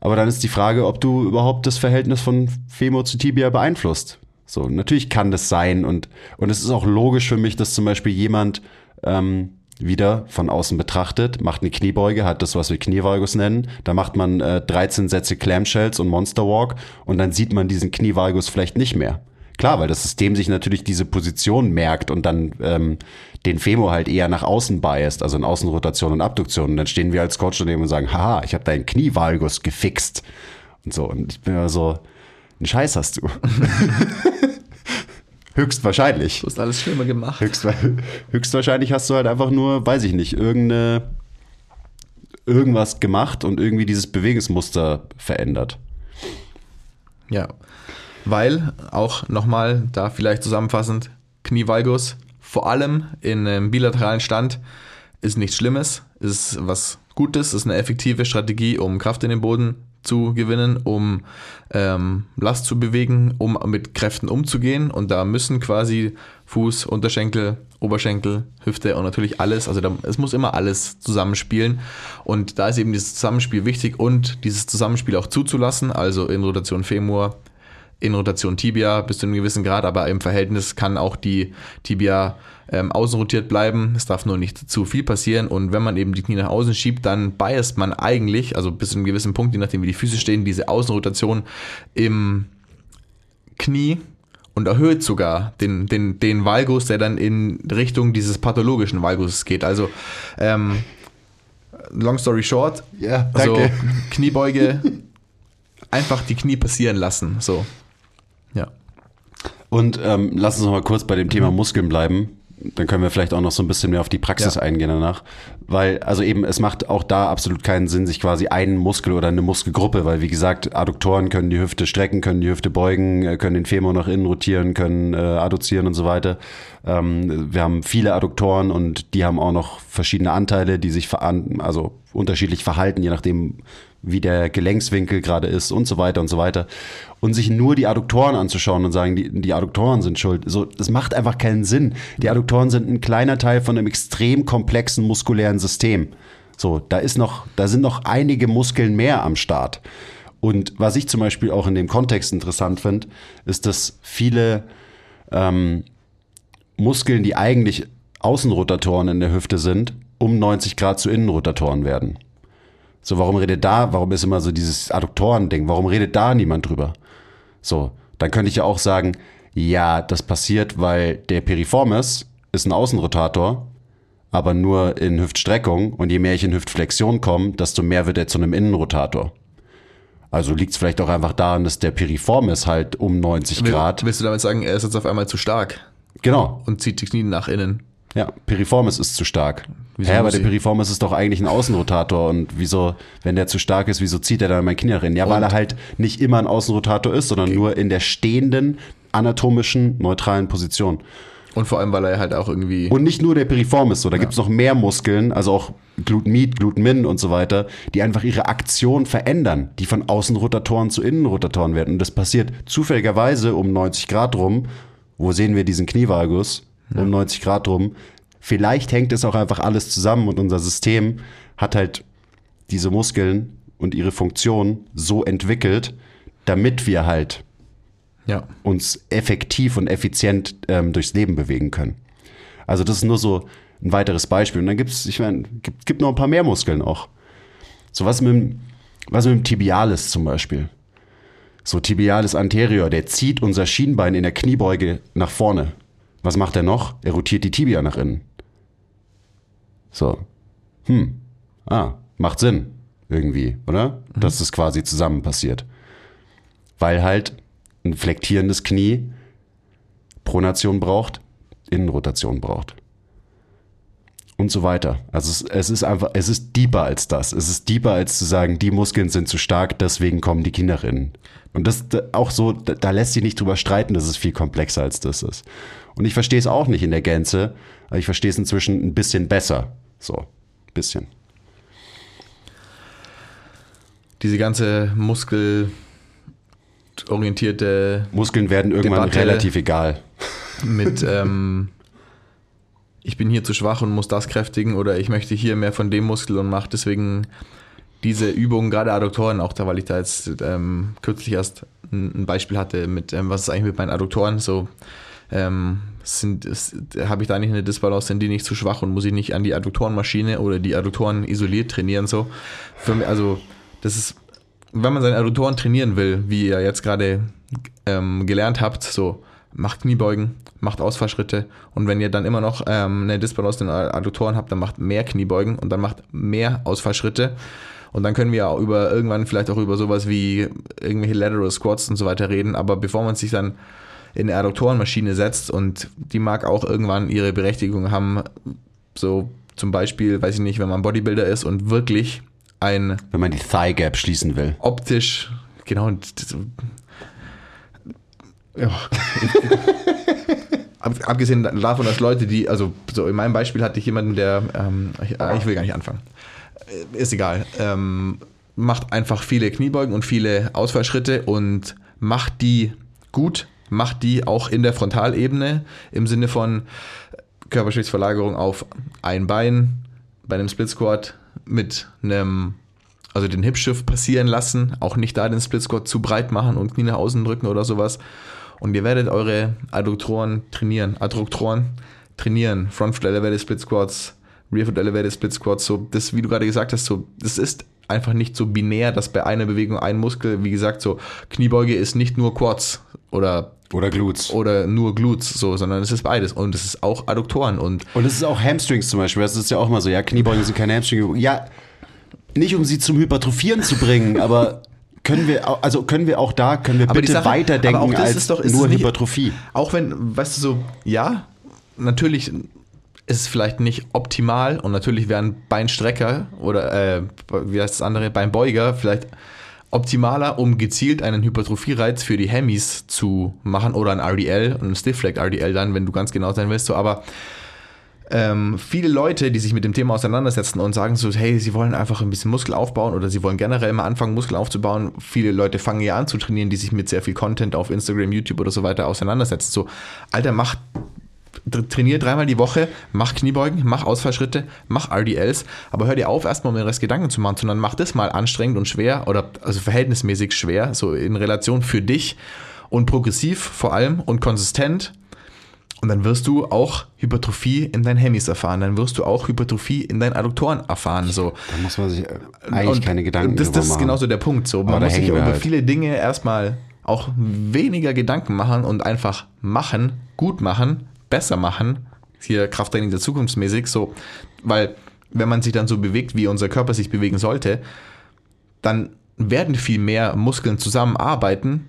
Aber dann ist die Frage, ob du überhaupt das Verhältnis von Femur zu Tibia beeinflusst. So, natürlich kann das sein und, und es ist auch logisch für mich, dass zum Beispiel jemand ähm, wieder von außen betrachtet, macht eine Kniebeuge, hat das, was wir Knievalgus nennen. Da macht man äh, 13 Sätze Clamshells und Monster Walk und dann sieht man diesen Knievalgus vielleicht nicht mehr. Klar, weil das System sich natürlich diese Position merkt und dann ähm, den Femur halt eher nach außen biased, also in Außenrotation und Abduktion. Und dann stehen wir als Coach daneben und sagen, haha, ich habe deinen Knievalgus gefixt. Und so. Und ich bin immer so, einen Scheiß hast du. (laughs) Höchstwahrscheinlich. Du hast alles schlimmer gemacht. Höchstwa (laughs) höchstwahrscheinlich hast du halt einfach nur, weiß ich nicht, irgendeine, irgendwas gemacht und irgendwie dieses Bewegungsmuster verändert. Ja. Weil, auch nochmal, da vielleicht zusammenfassend, Knievalgus, vor allem in einem bilateralen Stand, ist nichts Schlimmes, ist was Gutes, ist eine effektive Strategie, um Kraft in den Boden zu gewinnen, um ähm, Last zu bewegen, um mit Kräften umzugehen. Und da müssen quasi Fuß, Unterschenkel, Oberschenkel, Hüfte und natürlich alles, also da, es muss immer alles zusammenspielen. Und da ist eben dieses Zusammenspiel wichtig und dieses Zusammenspiel auch zuzulassen, also in Rotation Femur, in Rotation Tibia bis zu einem gewissen Grad, aber im Verhältnis kann auch die Tibia ähm, außen rotiert bleiben. Es darf nur nicht zu viel passieren. Und wenn man eben die Knie nach außen schiebt, dann biased man eigentlich, also bis zu einem gewissen Punkt, je nachdem wie die Füße stehen, diese Außenrotation im Knie und erhöht sogar den, den, den Valgus, der dann in Richtung dieses pathologischen Valgus geht. Also, ähm, long story short, Ja, also. Kniebeuge, (laughs) einfach die Knie passieren lassen. So. Ja. Und ähm, lass uns noch mal kurz bei dem Thema Muskeln bleiben. Dann können wir vielleicht auch noch so ein bisschen mehr auf die Praxis Ja. eingehen danach. Weil, also eben, es macht auch da absolut keinen Sinn, sich quasi einen Muskel oder eine Muskelgruppe, weil wie gesagt, Adduktoren können die Hüfte strecken, können die Hüfte beugen, äh, können den Femur nach innen rotieren, können äh, adduzieren und so weiter. Ähm, wir haben viele Adduktoren und die haben auch noch verschiedene Anteile, die sich also unterschiedlich verhalten, je nachdem, wie der Gelenkswinkel gerade ist und so weiter und so weiter. Und sich nur die Adduktoren anzuschauen und sagen, die, die Adduktoren sind schuld, so, das macht einfach keinen Sinn. Die Adduktoren sind ein kleiner Teil von einem extrem komplexen muskulären System. So, da ist noch, da sind noch einige Muskeln mehr am Start. Und was ich zum Beispiel auch in dem Kontext interessant finde, ist, dass viele ähm, Muskeln, die eigentlich Außenrotatoren in der Hüfte sind, um 90 Grad zu Innenrotatoren werden. So, warum redet da, warum ist immer so dieses Adduktoren-Ding, warum redet da niemand drüber? So, dann könnte ich ja auch sagen, ja, das passiert, weil der Piriformis ist ein Außenrotator, aber nur in Hüftstreckung und je mehr ich in Hüftflexion komme, desto mehr wird er zu einem Innenrotator. Also liegt es vielleicht auch einfach daran, dass der Piriformis halt um 90 Will- Grad, Willst du damit sagen, er ist jetzt auf einmal zu stark genau, und zieht die Knie nach innen? Ja, Piriformis ist zu stark. Wieso Hä, aber der Piriformis ist doch eigentlich ein Außenrotator und wieso, wenn der zu stark ist, wieso zieht er dann mein Knie nach innen? Ja, weil Und- er halt nicht immer ein Außenrotator ist, sondern nur in der stehenden, anatomischen, neutralen Position. Und vor allem, weil er halt auch irgendwie. Und nicht nur der Piriformis, so, da gibt's noch mehr Muskeln, also auch Glutmid, Glutmin und so weiter, die einfach ihre Aktion verändern, die von Außenrotatoren zu Innenrotatoren werden. Und das passiert zufälligerweise um 90 Grad rum. Wo sehen wir diesen Knievalgus? Um 90 Grad rum. Vielleicht hängt es auch einfach alles zusammen und unser System hat halt diese Muskeln und ihre Funktion so entwickelt, damit wir halt ja. uns effektiv und effizient ähm, durchs Leben bewegen können. Also das ist nur so ein weiteres Beispiel. Und dann gibt's, ich meine, gibt, gibt noch ein paar mehr Muskeln auch. So was mit, dem- was mit dem Tibialis zum Beispiel. So Tibialis anterior, der zieht unser Schienbein in der Kniebeuge nach vorne. Was macht er noch? Er rotiert die Tibia nach innen. So. Hm. Ah, macht Sinn. Irgendwie, oder? Dass das quasi zusammen passiert. Weil halt ein flektierendes Knie Pronation braucht, Innenrotation braucht. Und so weiter. Also es, es ist einfach, es ist deeper als das. Es ist deeper als zu sagen, die Muskeln sind zu stark, deswegen kommen die Kinder innen. Und das da- auch so, da, da lässt sich nicht drüber streiten, dass es viel komplexer als das ist. Und ich verstehe es auch nicht in der Gänze, aber ich verstehe es inzwischen ein bisschen besser. So, ein bisschen. Diese ganze muskelorientierte Muskeln werden irgendwann Debatte. relativ egal. mit (laughs) ähm, ich bin hier zu schwach und muss das kräftigen oder ich möchte hier mehr von dem Muskel und mache deswegen diese Übungen, gerade Adduktoren, auch da, weil ich da jetzt ähm, kürzlich erst ein, Beispiel hatte mit, ähm, was ist eigentlich mit meinen Adduktoren so, ähm, sind, habe ich da nicht eine Disbalance, sind die nicht zu schwach und muss ich nicht an die Adduktorenmaschine oder die Adduktoren isoliert trainieren, so. Für mich, also, das ist, wenn man seine Adduktoren trainieren will, wie ihr jetzt gerade ähm, gelernt habt, so, macht Kniebeugen, macht Ausfallschritte und wenn ihr dann immer noch ähm, eine Disbalance in euren Adduktoren habt, dann macht mehr Kniebeugen und dann macht mehr Ausfallschritte und dann können wir auch über irgendwann vielleicht auch über sowas wie irgendwelche Lateral Squats und so weiter reden, aber bevor man sich dann in eine Adduktorenmaschine setzt und die mag auch irgendwann ihre Berechtigung haben, so zum Beispiel, weiß ich nicht, wenn man Bodybuilder ist und wirklich ein Wenn man die Thigh Gap schließen will. optisch, genau, ja. (laughs) Ab- Abgesehen davon, dass Leute, die, also so in meinem Beispiel hatte ich jemanden, der, ähm, ich, äh, ich will gar nicht anfangen, Äh, ist egal, ähm, macht einfach viele Kniebeugen und viele Ausfallschritte und macht die gut, macht die auch in der Frontalebene im Sinne von Körperschwichtsverlagerung auf ein Bein bei einem Split Squat mit einem also den Hip Shift passieren lassen, auch nicht da den Split Squat zu breit machen und Knie nach außen drücken oder sowas. Und ihr werdet eure Adduktoren trainieren, Adduktoren trainieren, Front Foot Elevated Split Squats, Rear Foot Elevated Split Squats, so das, wie du gerade gesagt hast, so das ist einfach nicht so binär, dass bei einer Bewegung ein Muskel, wie gesagt, so Kniebeuge ist nicht nur Quads oder Oder Glutes. oder nur Glutes, so, sondern es ist beides und es ist auch Adduktoren und Und es ist auch Hamstrings zum Beispiel. Das ist ja auch mal so, ja, Kniebeugen sind keine Hamstring. Ja, nicht um sie zum Hypertrophieren zu bringen, (laughs) aber können wir, also können wir auch da, können wir Aber bitte Sache- weiterdenken aber auch das als ist doch- ist nur nicht- Hypertrophie. Auch wenn, weißt du, so, ja, natürlich ist es vielleicht nicht optimal und natürlich wären Beinstrecker oder äh, wie heißt das andere, Beinbeuger vielleicht optimaler, um gezielt einen Hypertrophie-Reiz für die Hemis zu machen oder ein RDL, ein Stiff-Leg RDL dann, wenn du ganz genau sein willst. So, aber ähm, viele Leute, die sich mit dem Thema auseinandersetzen und sagen so, hey, sie wollen einfach ein bisschen Muskel aufbauen oder sie wollen generell mal anfangen, Muskel aufzubauen. Viele Leute fangen ja an zu trainieren, die sich mit sehr viel Content auf Instagram, YouTube oder so weiter auseinandersetzen. So, Alter, mach trainier dreimal die Woche, mach Kniebeugen, mach Ausfallschritte, mach RDLs, aber hör dir auf, erstmal um den Rest Gedanken zu machen, sondern mach das mal anstrengend und schwer oder also verhältnismäßig schwer, so in Relation für dich und progressiv vor allem und konsistent und dann wirst du auch Hypertrophie in deinen Hemis erfahren. Dann wirst du auch Hypertrophie in deinen Adduktoren erfahren. So. Da muss man sich eigentlich Und keine Gedanken das, drüber das ist machen. genauso der Punkt. So. Man muss sich über halt. viele Dinge erstmal auch weniger Gedanken machen und einfach machen, gut machen, besser machen. Hier Krafttraining der Zukunftsmäßig. So. Weil wenn man sich dann so bewegt, wie unser Körper sich bewegen sollte, dann werden viel mehr Muskeln zusammenarbeiten,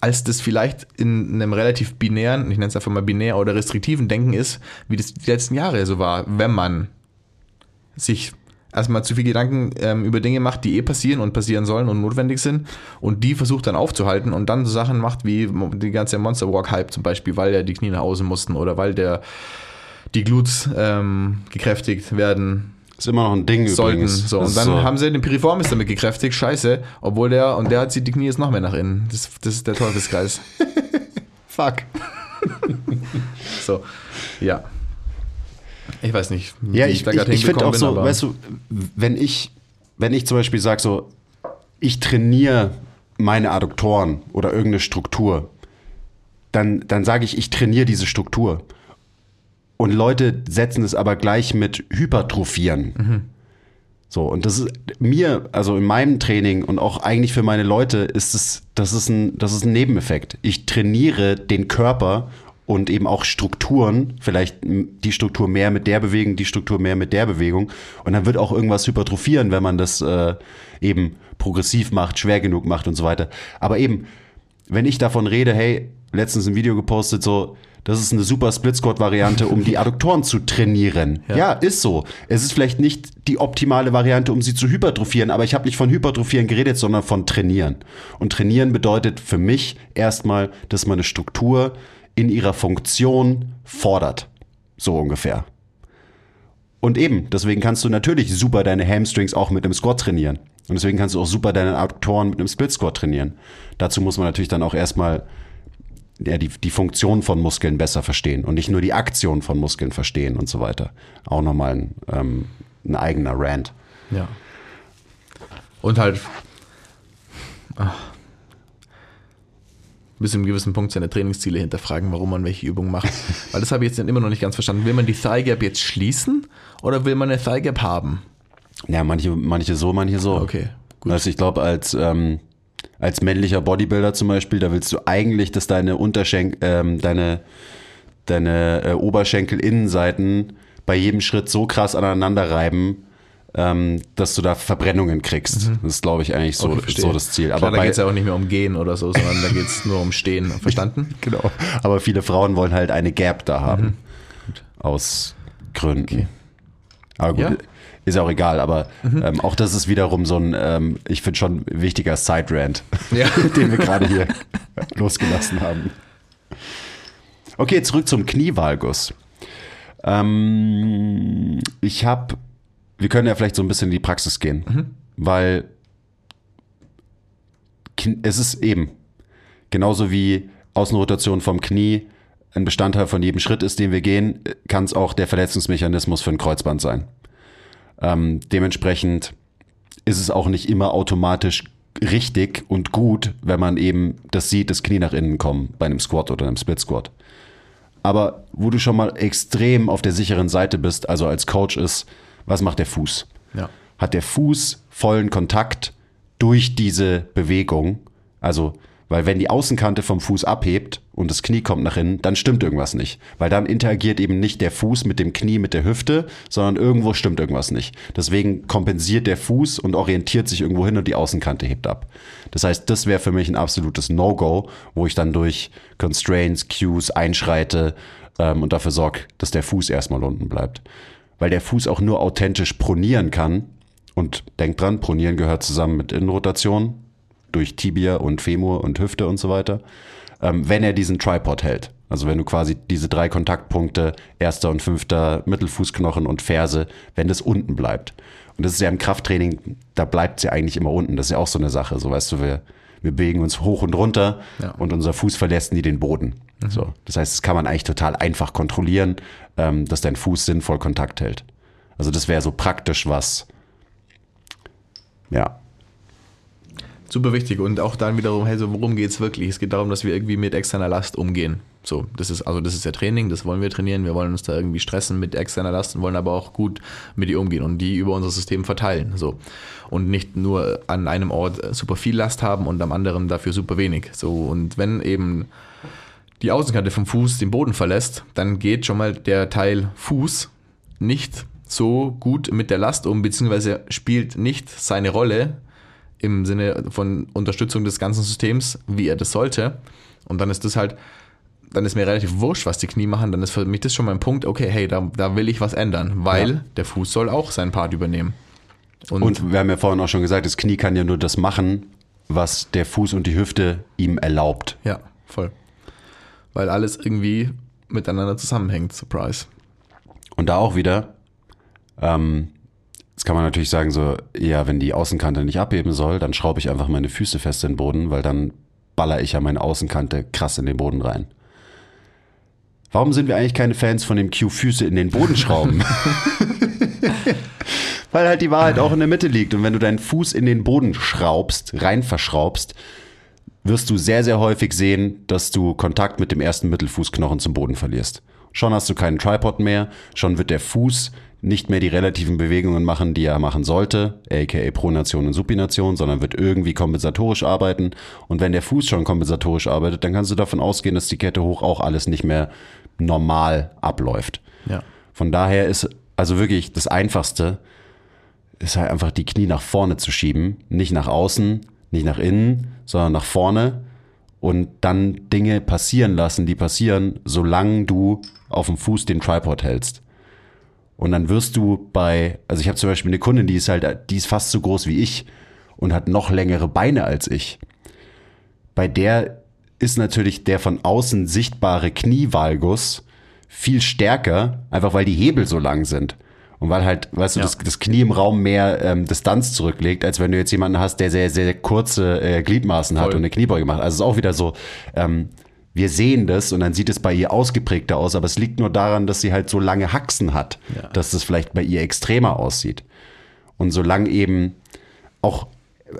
als das vielleicht in einem relativ binären, ich nenne es einfach mal binär oder restriktiven Denken ist, wie das die letzten Jahre so war, wenn man sich erstmal zu viel Gedanken ähm, über Dinge macht, die eh passieren und passieren sollen und notwendig sind und die versucht dann aufzuhalten und dann so Sachen macht wie die ganze Monster Walk Hype zum Beispiel, weil ja die Knie nach außen mussten oder weil der die Glutes ähm, gekräftigt werden ist immer noch ein Ding sollten. übrigens. So, und dann haben sie den Piriformis damit gekräftigt, scheiße, obwohl der, und der hat sie die Knie jetzt noch mehr nach innen. Das, das ist der Teufelskreis. (laughs) Fuck. So, ja. Ich weiß nicht, Ja, ich, ich, grad ich finde auch so, weißt du, wenn ich, wenn ich zum Beispiel sage so, ich trainiere meine Adduktoren oder irgendeine Struktur, dann, dann sage ich, ich trainiere diese Struktur. Und Leute setzen es aber gleich mit Hypertrophieren. So, und das ist mir, also in meinem Training und auch eigentlich für meine Leute, ist es, das ist ein, das ist ein Nebeneffekt. Ich trainiere den Körper und eben auch Strukturen, vielleicht die Struktur mehr mit der Bewegung, die Struktur mehr mit der Bewegung. Und dann wird auch irgendwas hypertrophieren, wenn man das äh, eben progressiv macht, schwer genug macht und so weiter. Aber eben, wenn ich davon rede, hey, letztens ein Video gepostet, so, das ist eine super Split-Squat-Variante, um die Adduktoren zu trainieren. Ja. ist so. Es ist vielleicht nicht die optimale Variante, um sie zu hypertrophieren, aber ich habe nicht von hypertrophieren geredet, sondern von trainieren. Und trainieren bedeutet für mich erstmal, dass man eine Struktur in ihrer Funktion fordert. So ungefähr. Und eben, deswegen kannst du natürlich super deine Hamstrings auch mit einem Squat trainieren. Und deswegen kannst du auch super deine Adduktoren mit einem Split Squat trainieren. Dazu muss man natürlich dann auch erstmal ja, die, die Funktion von Muskeln besser verstehen und nicht nur die Aktion von Muskeln verstehen und so weiter. Auch nochmal ein, ähm, ein eigener Rant. Ja. Und halt ach, bis zu einem gewissen Punkt seine Trainingsziele hinterfragen, warum man welche Übungen macht. (laughs) Weil das habe ich jetzt immer noch nicht ganz verstanden. Will man die Thigh Gap jetzt schließen oder will man eine Thigh Gap haben? Ja, manche, manche so, manche so. Okay, gut. Also ich glaube, als, ähm, als männlicher Bodybuilder zum Beispiel, da willst du eigentlich, dass deine Unterschenkel, ähm, deine, deine äh, Oberschenkelinnenseiten bei jedem Schritt so krass aneinander reiben, ähm, dass du da Verbrennungen kriegst. Das ist, glaube ich, eigentlich so, Mhm. Okay, so das Ziel. Klar, Aber da bei, geht es ja auch nicht mehr um Gehen oder so, sondern da geht es nur um Stehen. (laughs) Verstanden? genau. Aber viele Frauen wollen halt eine Gap da haben. Mhm. Aus Gründen. Aber gut, Ja. Mhm. ist auch egal. Aber ähm, auch das ist wiederum so ein, ähm, ich finde schon wichtiger Side-Rant, Ja. (laughs) den wir gerade hier losgelassen haben. Okay, zurück zum Knievalgus. Ähm, ich habe, wir können ja vielleicht so ein bisschen in die Praxis gehen, weil Kn- es ist eben genauso wie Außenrotation vom Knie ein Bestandteil von jedem Schritt ist, den wir gehen, kann es auch der Verletzungsmechanismus für ein Kreuzband sein. Ähm, dementsprechend ist es auch nicht immer automatisch richtig und gut, wenn man eben das sieht, das Knie nach innen kommen bei einem Squat oder einem Split Squat. Aber wo du schon mal extrem auf der sicheren Seite bist, also als Coach ist, was macht der Fuß? Ja. Hat der Fuß vollen Kontakt durch diese Bewegung? Also, weil wenn die Außenkante vom Fuß abhebt und das Knie kommt nach innen, dann stimmt irgendwas nicht. Weil dann interagiert eben nicht der Fuß mit dem Knie, mit der Hüfte, sondern irgendwo stimmt irgendwas nicht. Deswegen kompensiert der Fuß und orientiert sich irgendwo hin und die Außenkante hebt ab. Das heißt, das wäre für mich ein absolutes No-Go, wo ich dann durch Constraints, Cues einschreite, ähm, und dafür sorgt, dass der Fuß erstmal unten bleibt. Weil der Fuß auch nur authentisch pronieren kann. Und denkt dran, pronieren gehört zusammen mit Innenrotation durch Tibia und Femur und Hüfte und so weiter, ähm, wenn er diesen Tripod hält. Also wenn du quasi diese drei Kontaktpunkte, erster und fünfter Mittelfußknochen und Ferse, wenn das unten bleibt. Und das ist ja im Krafttraining, da bleibt sie ja eigentlich immer unten. Das ist ja auch so eine Sache. So weißt du, wir, wir bewegen uns hoch und runter Ja. und unser Fuß verlässt nie den Boden. So. Das heißt, das kann man eigentlich total einfach kontrollieren, ähm, dass dein Fuß sinnvoll Kontakt hält. Also das wäre so praktisch was. Ja. Super wichtig. Und auch dann wiederum, hey, so worum geht's wirklich? Es geht darum, dass wir irgendwie mit externer Last umgehen. So, das ist, also das ist ja Training, das wollen wir trainieren. Wir wollen uns da irgendwie stressen mit externer Last und wollen aber auch gut mit ihr umgehen und die über unser System verteilen. So. Und nicht nur an einem Ort super viel Last haben und am anderen dafür super wenig. So, und wenn eben die Außenkante vom Fuß den Boden verlässt, dann geht schon mal der Teil Fuß nicht so gut mit der Last um, beziehungsweise spielt nicht seine Rolle im Sinne von Unterstützung des ganzen Systems, wie er das sollte. Und dann ist das halt, dann ist mir relativ wurscht, was die Knie machen. Dann ist für mich das schon mal ein Punkt, okay, hey, da, da will ich was ändern, weil Ja. der Fuß soll auch seinen Part übernehmen. Und, Und wir haben ja vorhin auch schon gesagt, das Knie kann ja nur das machen, was der Fuß und die Hüfte ihm erlaubt. ja, voll. Weil alles irgendwie miteinander zusammenhängt, Surprise. Und da auch wieder, ähm, jetzt kann man natürlich sagen, so, ja, wenn die Außenkante nicht abheben soll, dann schraube ich einfach meine Füße fest in den Boden, weil dann baller ich ja meine Außenkante krass in den Boden rein. Warum sind wir eigentlich keine Fans von dem Q Füße in den Boden schrauben? (laughs) weil halt die Wahrheit auch in der Mitte liegt. Und wenn du deinen Fuß in den Boden schraubst, rein verschraubst, wirst du sehr, sehr häufig sehen, dass du Kontakt mit dem ersten Mittelfußknochen zum Boden verlierst. Schon hast du keinen Tripod mehr, schon wird der Fuß nicht mehr die relativen Bewegungen machen, die er machen sollte, aka Pronation und Supination, sondern wird irgendwie kompensatorisch arbeiten. Und wenn der Fuß schon kompensatorisch arbeitet, dann kannst du davon ausgehen, dass die Kette hoch auch alles nicht mehr normal abläuft. Ja. Von daher ist also wirklich das Einfachste, ist halt einfach die Knie nach vorne zu schieben, nicht nach außen, nicht nach innen, sondern nach vorne und dann Dinge passieren lassen, die passieren, solange du auf dem Fuß den Tripod hältst. Und dann wirst du bei, also ich habe zum Beispiel eine Kundin, die ist halt, die ist fast so groß wie ich und hat noch längere Beine als ich. Bei der ist natürlich der von außen sichtbare Knievalgus viel stärker, einfach weil die Hebel so lang sind. Und weil halt, weißt du, Ja. das, das Knie im Raum mehr ähm, Distanz zurücklegt, als wenn du jetzt jemanden hast, der sehr, sehr kurze äh, Gliedmaßen hat Voll. und eine Kniebeuge macht. Also es ist auch wieder so, ähm, wir sehen das und dann sieht es bei ihr ausgeprägter aus, aber es liegt nur daran, dass sie halt so lange Haxen hat, Ja. dass das vielleicht bei ihr extremer aussieht. Und solange eben auch,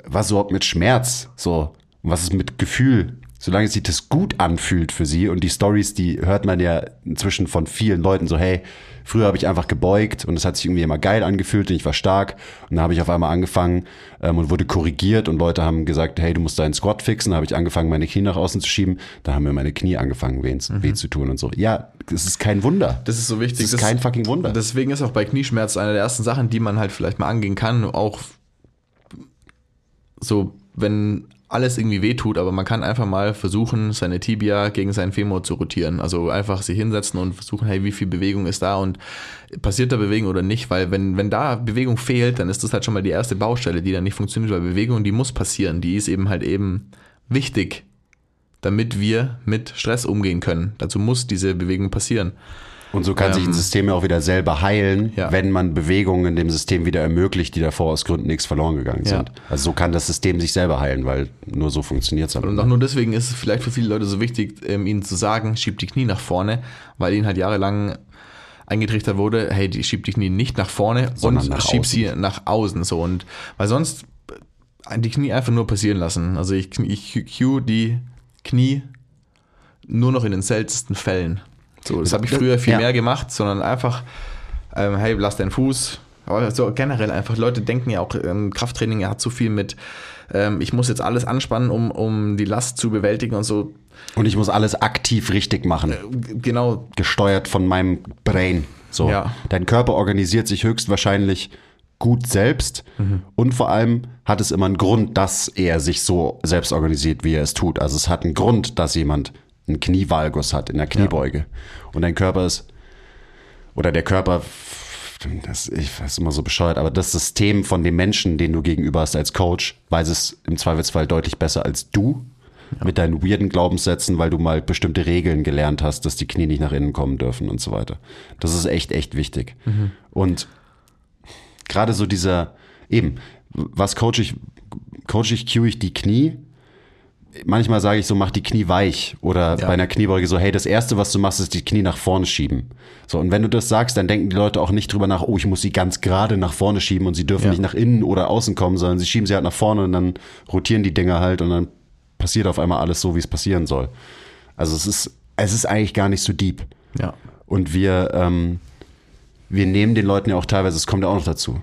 was überhaupt mit Schmerz, so, was ist mit Gefühl, solange sich das gut anfühlt für sie und die Stories, die hört man ja inzwischen von vielen Leuten so, hey, früher habe ich einfach gebeugt und es hat sich irgendwie immer geil angefühlt und ich war stark und dann habe ich auf einmal angefangen ähm, und wurde korrigiert und Leute haben gesagt, hey, du musst deinen Squat fixen, dann habe ich angefangen, meine Knie nach außen zu schieben, da haben mir meine Knie angefangen weh, weh zu tun und so. Ja, es ist kein Wunder. Das ist so wichtig. Das ist kein fucking Wunder. Deswegen ist auch bei Knieschmerz eine der ersten Sachen, die man halt vielleicht mal angehen kann. Auch so, wenn alles irgendwie wehtut, aber man kann einfach mal versuchen, seine Tibia gegen seinen Femur zu rotieren. Also einfach sich hinsetzen und versuchen, hey, wie viel Bewegung ist da und passiert da Bewegung oder nicht? Weil wenn, wenn da Bewegung fehlt, dann ist das halt schon mal die erste Baustelle, die dann nicht funktioniert, weil Bewegung, die muss passieren. Die ist eben halt eben wichtig, damit wir mit Stress umgehen können. Dazu muss diese Bewegung passieren. Und so kann sich ein Ähm, System ja auch wieder selber heilen, ja. wenn man Bewegungen in dem System wieder ermöglicht, die davor aus Gründen nichts verloren gegangen Ja. sind. Also so kann das System sich selber heilen, weil nur so funktioniert es. Und auch nur deswegen ist es vielleicht für viele Leute so wichtig, ähm, ihnen zu sagen, schieb die Knie nach vorne, weil ihnen halt jahrelang eingetrichtert wurde, hey, die schiebt die Knie nicht nach vorne Sondern und nach schieb außen. sie nach außen. So und weil sonst äh, die Knie einfach nur passieren lassen. Also ich, ich cue die Knie nur noch in den seltensten Fällen. So, das habe ich früher viel Ja. mehr gemacht, sondern einfach, ähm, hey, lass deinen Fuß. Aber so generell einfach, Leute denken ja auch, ähm, Krafttraining hat so viel mit, ähm, ich muss jetzt alles anspannen, um, um die Last zu bewältigen und so. Und ich muss alles aktiv richtig machen, G- Genau, gesteuert von meinem Brain. So, Ja. dein Körper organisiert sich höchstwahrscheinlich gut selbst Mhm. und vor allem hat es immer einen Grund, dass er sich so selbst organisiert, wie er es tut. Also es hat einen Grund, dass jemand einen Knievalgus hat in der Kniebeuge und dein Körper ist oder der Körper das, ich weiß immer so bescheuert, aber das System von dem Menschen, den du gegenüber hast als Coach, weiß es im Zweifelsfall deutlich besser als du mit deinen weirden Glaubenssätzen, weil du mal bestimmte Regeln gelernt hast, dass die Knie nicht nach innen kommen dürfen und so weiter. Das ist echt, echt wichtig. Und gerade so dieser, eben, was coach ich, coach ich, cue ich die Knie? Manchmal sage ich so, mach die Knie weich oder Ja. bei einer Kniebeuge so, hey, das erste, was du machst, ist die Knie nach vorne schieben. So, und wenn du das sagst, dann denken die Leute auch nicht drüber nach, oh, ich muss sie ganz gerade nach vorne schieben und sie dürfen Ja. nicht nach innen oder außen kommen, sondern sie schieben sie halt nach vorne und dann rotieren die Dinger halt und dann passiert auf einmal alles so, wie es passieren soll. Also es ist, es ist eigentlich gar nicht so deep. Ja. Und wir, ähm, wir nehmen den Leuten ja auch teilweise, es kommt ja auch noch dazu,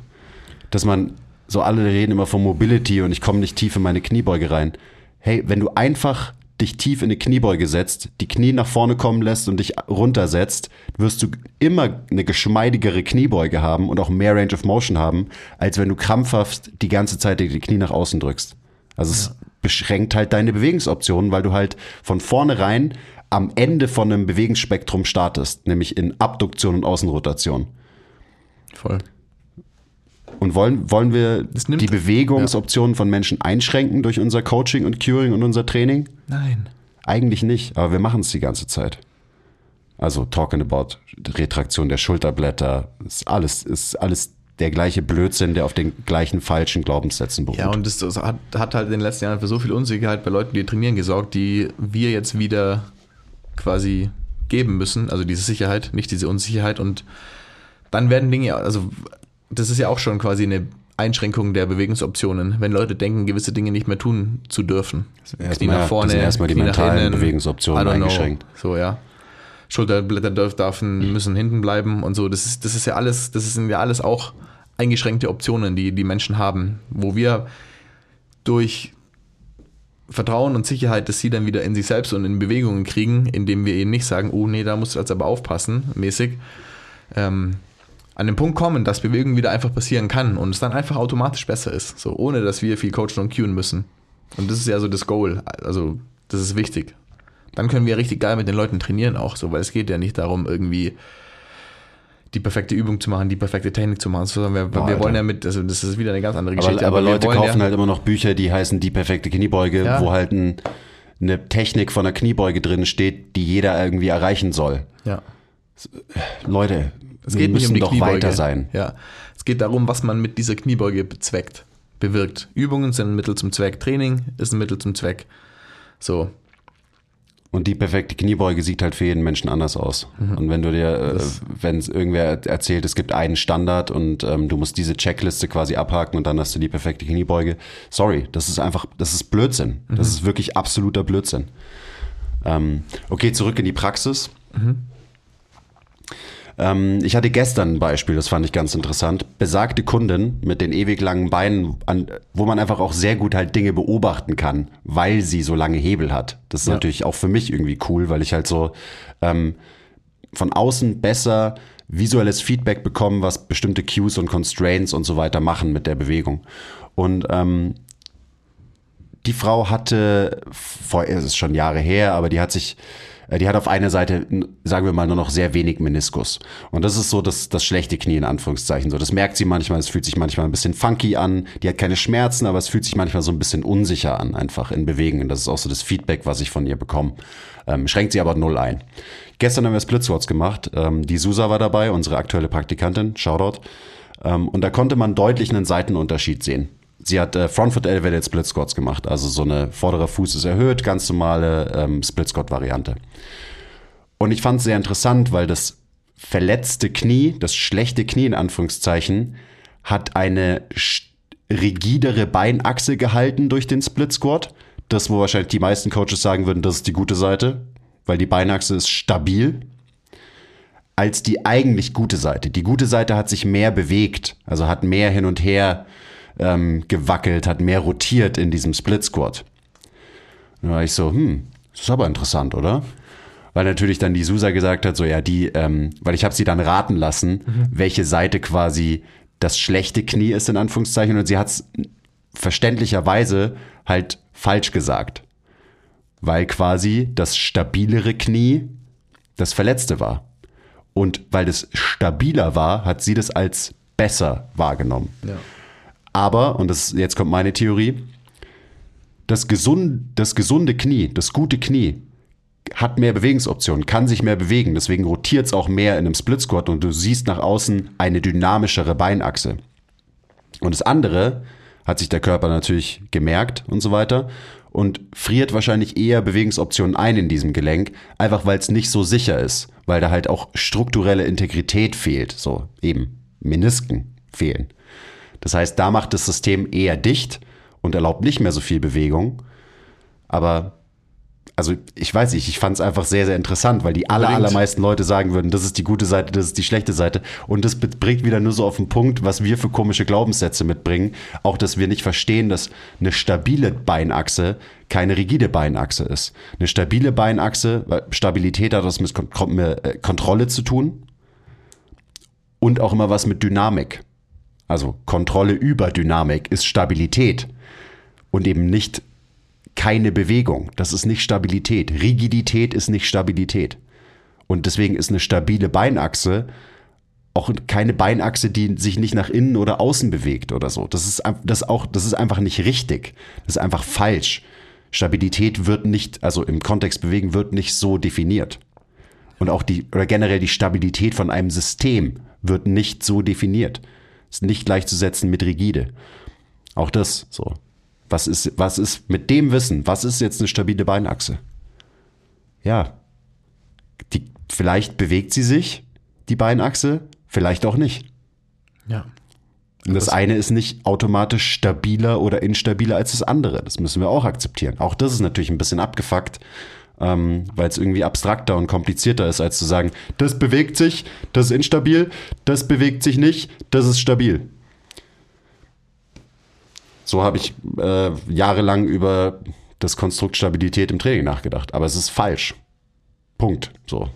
dass man, so alle reden immer von Mobility und ich komme nicht tief in meine Kniebeuge rein. Hey, wenn du einfach dich tief in eine Kniebeuge setzt, die Knie nach vorne kommen lässt und dich runtersetzt, wirst du immer eine geschmeidigere Kniebeuge haben und auch mehr Range of Motion haben, als wenn du krampfhaft die ganze Zeit die Knie nach außen drückst. Also es beschränkt halt deine Bewegungsoptionen, weil du halt von vornherein am Ende von einem Bewegungsspektrum startest, nämlich in Abduktion und Außenrotation. Voll. Und wollen, wollen wir die Bewegungsoptionen von Menschen einschränken durch unser Coaching und Curing und unser Training? Nein. Eigentlich nicht, aber wir machen es die ganze Zeit. Also talking about Retraktion der Schulterblätter, ist alles, ist alles der gleiche Blödsinn, der auf den gleichen falschen Glaubenssätzen beruht. Ja, und das, das hat, hat halt in den letzten Jahren für so viel Unsicherheit bei Leuten, die trainieren, gesorgt, die wir jetzt wieder quasi geben müssen. Also diese Sicherheit, nicht diese Unsicherheit. Und dann werden Dinge, also das ist ja auch schon quasi eine Einschränkung der Bewegungsoptionen, wenn Leute denken, gewisse Dinge nicht mehr tun zu dürfen. erstmal- das sind erstmal die Knie nach mentalen Bewegungsoptionen I don't know. eingeschränkt. So, ja. Schulterblätter dürfen, dürfen, müssen hinten bleiben und so. Das ist, das ist ja alles, das sind ja alles auch eingeschränkte Optionen, die die Menschen haben, wo wir durch Vertrauen und Sicherheit, dass sie dann wieder in sich selbst und in Bewegungen kriegen, indem wir ihnen nicht sagen, oh nee, da musst du jetzt aber aufpassen, mäßig, ähm, an den Punkt kommen, dass Bewegung wieder einfach passieren kann und es dann einfach automatisch besser ist, so ohne dass wir viel coachen und cueen müssen. Und das ist ja so das Goal, also das ist wichtig. Dann können wir richtig geil mit den Leuten trainieren auch, so, weil es geht ja nicht darum, irgendwie die perfekte Übung zu machen, die perfekte Technik zu machen, sondern wir, Boah, wir wollen ja mit, also das ist wieder eine ganz andere aber, Geschichte. aber wir Leute wollen kaufen ja, halt immer noch Bücher, die heißen Die perfekte Kniebeuge, Ja. wo halt ein, eine Technik von der Kniebeuge drin steht, die jeder irgendwie erreichen soll. Ja. Leute, Es geht nicht um die doch Kniebeuge. weiter sein. Ja. Es geht darum, was man mit dieser Kniebeuge bezweckt, bewirkt. Übungen sind ein Mittel zum Zweck, Training ist ein Mittel zum Zweck. So. Und die perfekte Kniebeuge sieht halt für jeden Menschen anders aus. Und wenn du dir, äh, wenn irgendwer erzählt, es gibt einen Standard und ähm, du musst diese Checkliste quasi abhaken und dann hast du die perfekte Kniebeuge. Sorry, das ist einfach, das ist Blödsinn. Das ist wirklich absoluter Blödsinn. Ähm, okay, zurück in die Praxis. Ähm, ich hatte gestern ein Beispiel, das fand ich ganz interessant. Besagte Kundin mit den ewig langen Beinen, an, wo man einfach auch sehr gut halt Dinge beobachten kann, weil sie so lange Hebel hat. Das ist Ja. natürlich auch für mich irgendwie cool, weil ich halt so ähm, von außen besser visuelles Feedback bekomme, was bestimmte Cues und Constraints und so weiter machen mit der Bewegung. Und ähm, die Frau hatte, vor, es ist schon Jahre her, aber die hat sich, die hat auf einer Seite, sagen wir mal, nur noch sehr wenig Meniskus. Und das ist so das, das schlechte Knie in Anführungszeichen. So, das merkt sie manchmal, es fühlt sich manchmal ein bisschen funky an. Die hat keine Schmerzen, aber es fühlt sich manchmal so ein bisschen unsicher an, einfach in Bewegen. Und das ist auch so das Feedback, was ich von ihr bekomme. Ähm, schränkt sie aber null ein. Gestern haben wir Split Squats gemacht. Ähm, die Susa war dabei, unsere aktuelle Praktikantin. Shoutout. Ähm, und da konnte man deutlich einen Seitenunterschied sehen. Sie hat äh, Front Elevated Split Squats gemacht, also so eine vorderer Fuß ist erhöht, ganz normale ähm, Split Squat Variante. Und ich fand es sehr interessant, weil das verletzte Knie, das schlechte Knie in Anführungszeichen, hat eine rigidere Beinachse gehalten durch den Split Squat. Das, wo wahrscheinlich die meisten Coaches sagen würden, das ist die gute Seite, weil die Beinachse ist stabil als die eigentlich gute Seite. Die gute Seite hat sich mehr bewegt, also hat mehr hin und her ähm, gewackelt, hat mehr rotiert in diesem Split Squat. Da war ich so, hm, das ist aber interessant, oder? Weil natürlich dann die Susa gesagt hat, so ja, die, ähm, weil ich habe sie dann raten lassen, welche Seite quasi das schlechte Knie ist, in Anführungszeichen, und sie hat es verständlicherweise halt falsch gesagt. weil quasi das stabilere Knie das verletzte war. Und weil es stabiler war, hat sie das als besser wahrgenommen. Ja. Aber, und das, jetzt kommt meine Theorie, das, gesund, das gesunde Knie, das gute Knie, hat mehr Bewegungsoptionen, kann sich mehr bewegen, deswegen rotiert es auch mehr in einem Split Squat und du siehst nach außen eine dynamischere Beinachse. Und das andere hat sich der Körper natürlich gemerkt und so weiter und friert wahrscheinlich eher Bewegungsoptionen ein in diesem Gelenk, einfach weil es nicht so sicher ist, weil da halt auch strukturelle Integrität fehlt, so eben Menisken fehlen. Das heißt, da macht das System eher dicht und erlaubt nicht mehr so viel Bewegung. Aber also ich weiß nicht, ich fand es einfach sehr, sehr interessant, weil die aller, allermeisten Leute sagen würden, das ist die gute Seite, das ist die schlechte Seite. Und das bringt wieder nur so auf den Punkt, was wir für komische Glaubenssätze mitbringen. Auch, dass wir nicht verstehen, dass eine stabile Beinachse keine rigide Beinachse ist. Eine stabile Beinachse, weil Stabilität hat was mit, äh, Kontrolle zu tun und auch immer was mit Dynamik. Also Kontrolle über Dynamik ist Stabilität und eben nicht keine Bewegung. Das ist nicht Stabilität. Rigidität ist nicht Stabilität. Und deswegen ist eine stabile Beinachse auch keine Beinachse, die sich nicht nach innen oder außen bewegt oder so. Das ist, das auch, das ist einfach nicht richtig. Das ist einfach falsch. Stabilität wird nicht, also im Kontext bewegen, wird nicht so definiert. Und auch die, oder generell die Stabilität von einem System wird nicht so definiert. Ist nicht gleichzusetzen mit rigide. Auch das, so. Was ist, was ist mit dem Wissen, was ist jetzt eine stabile Beinachse? Ja. Die, vielleicht bewegt sie sich, die Beinachse, vielleicht auch nicht. Ja. Und das, Das- eine ist nicht automatisch stabiler oder instabiler als das andere. Das müssen wir auch akzeptieren. Auch das ist natürlich ein bisschen abgefuckt, ähm, weil es irgendwie abstrakter und komplizierter ist, als zu sagen, das bewegt sich, das ist instabil, das bewegt sich nicht, das ist stabil. So habe ich äh, jahrelang über das Konstrukt Stabilität im Training nachgedacht. Aber es ist falsch. Punkt. So.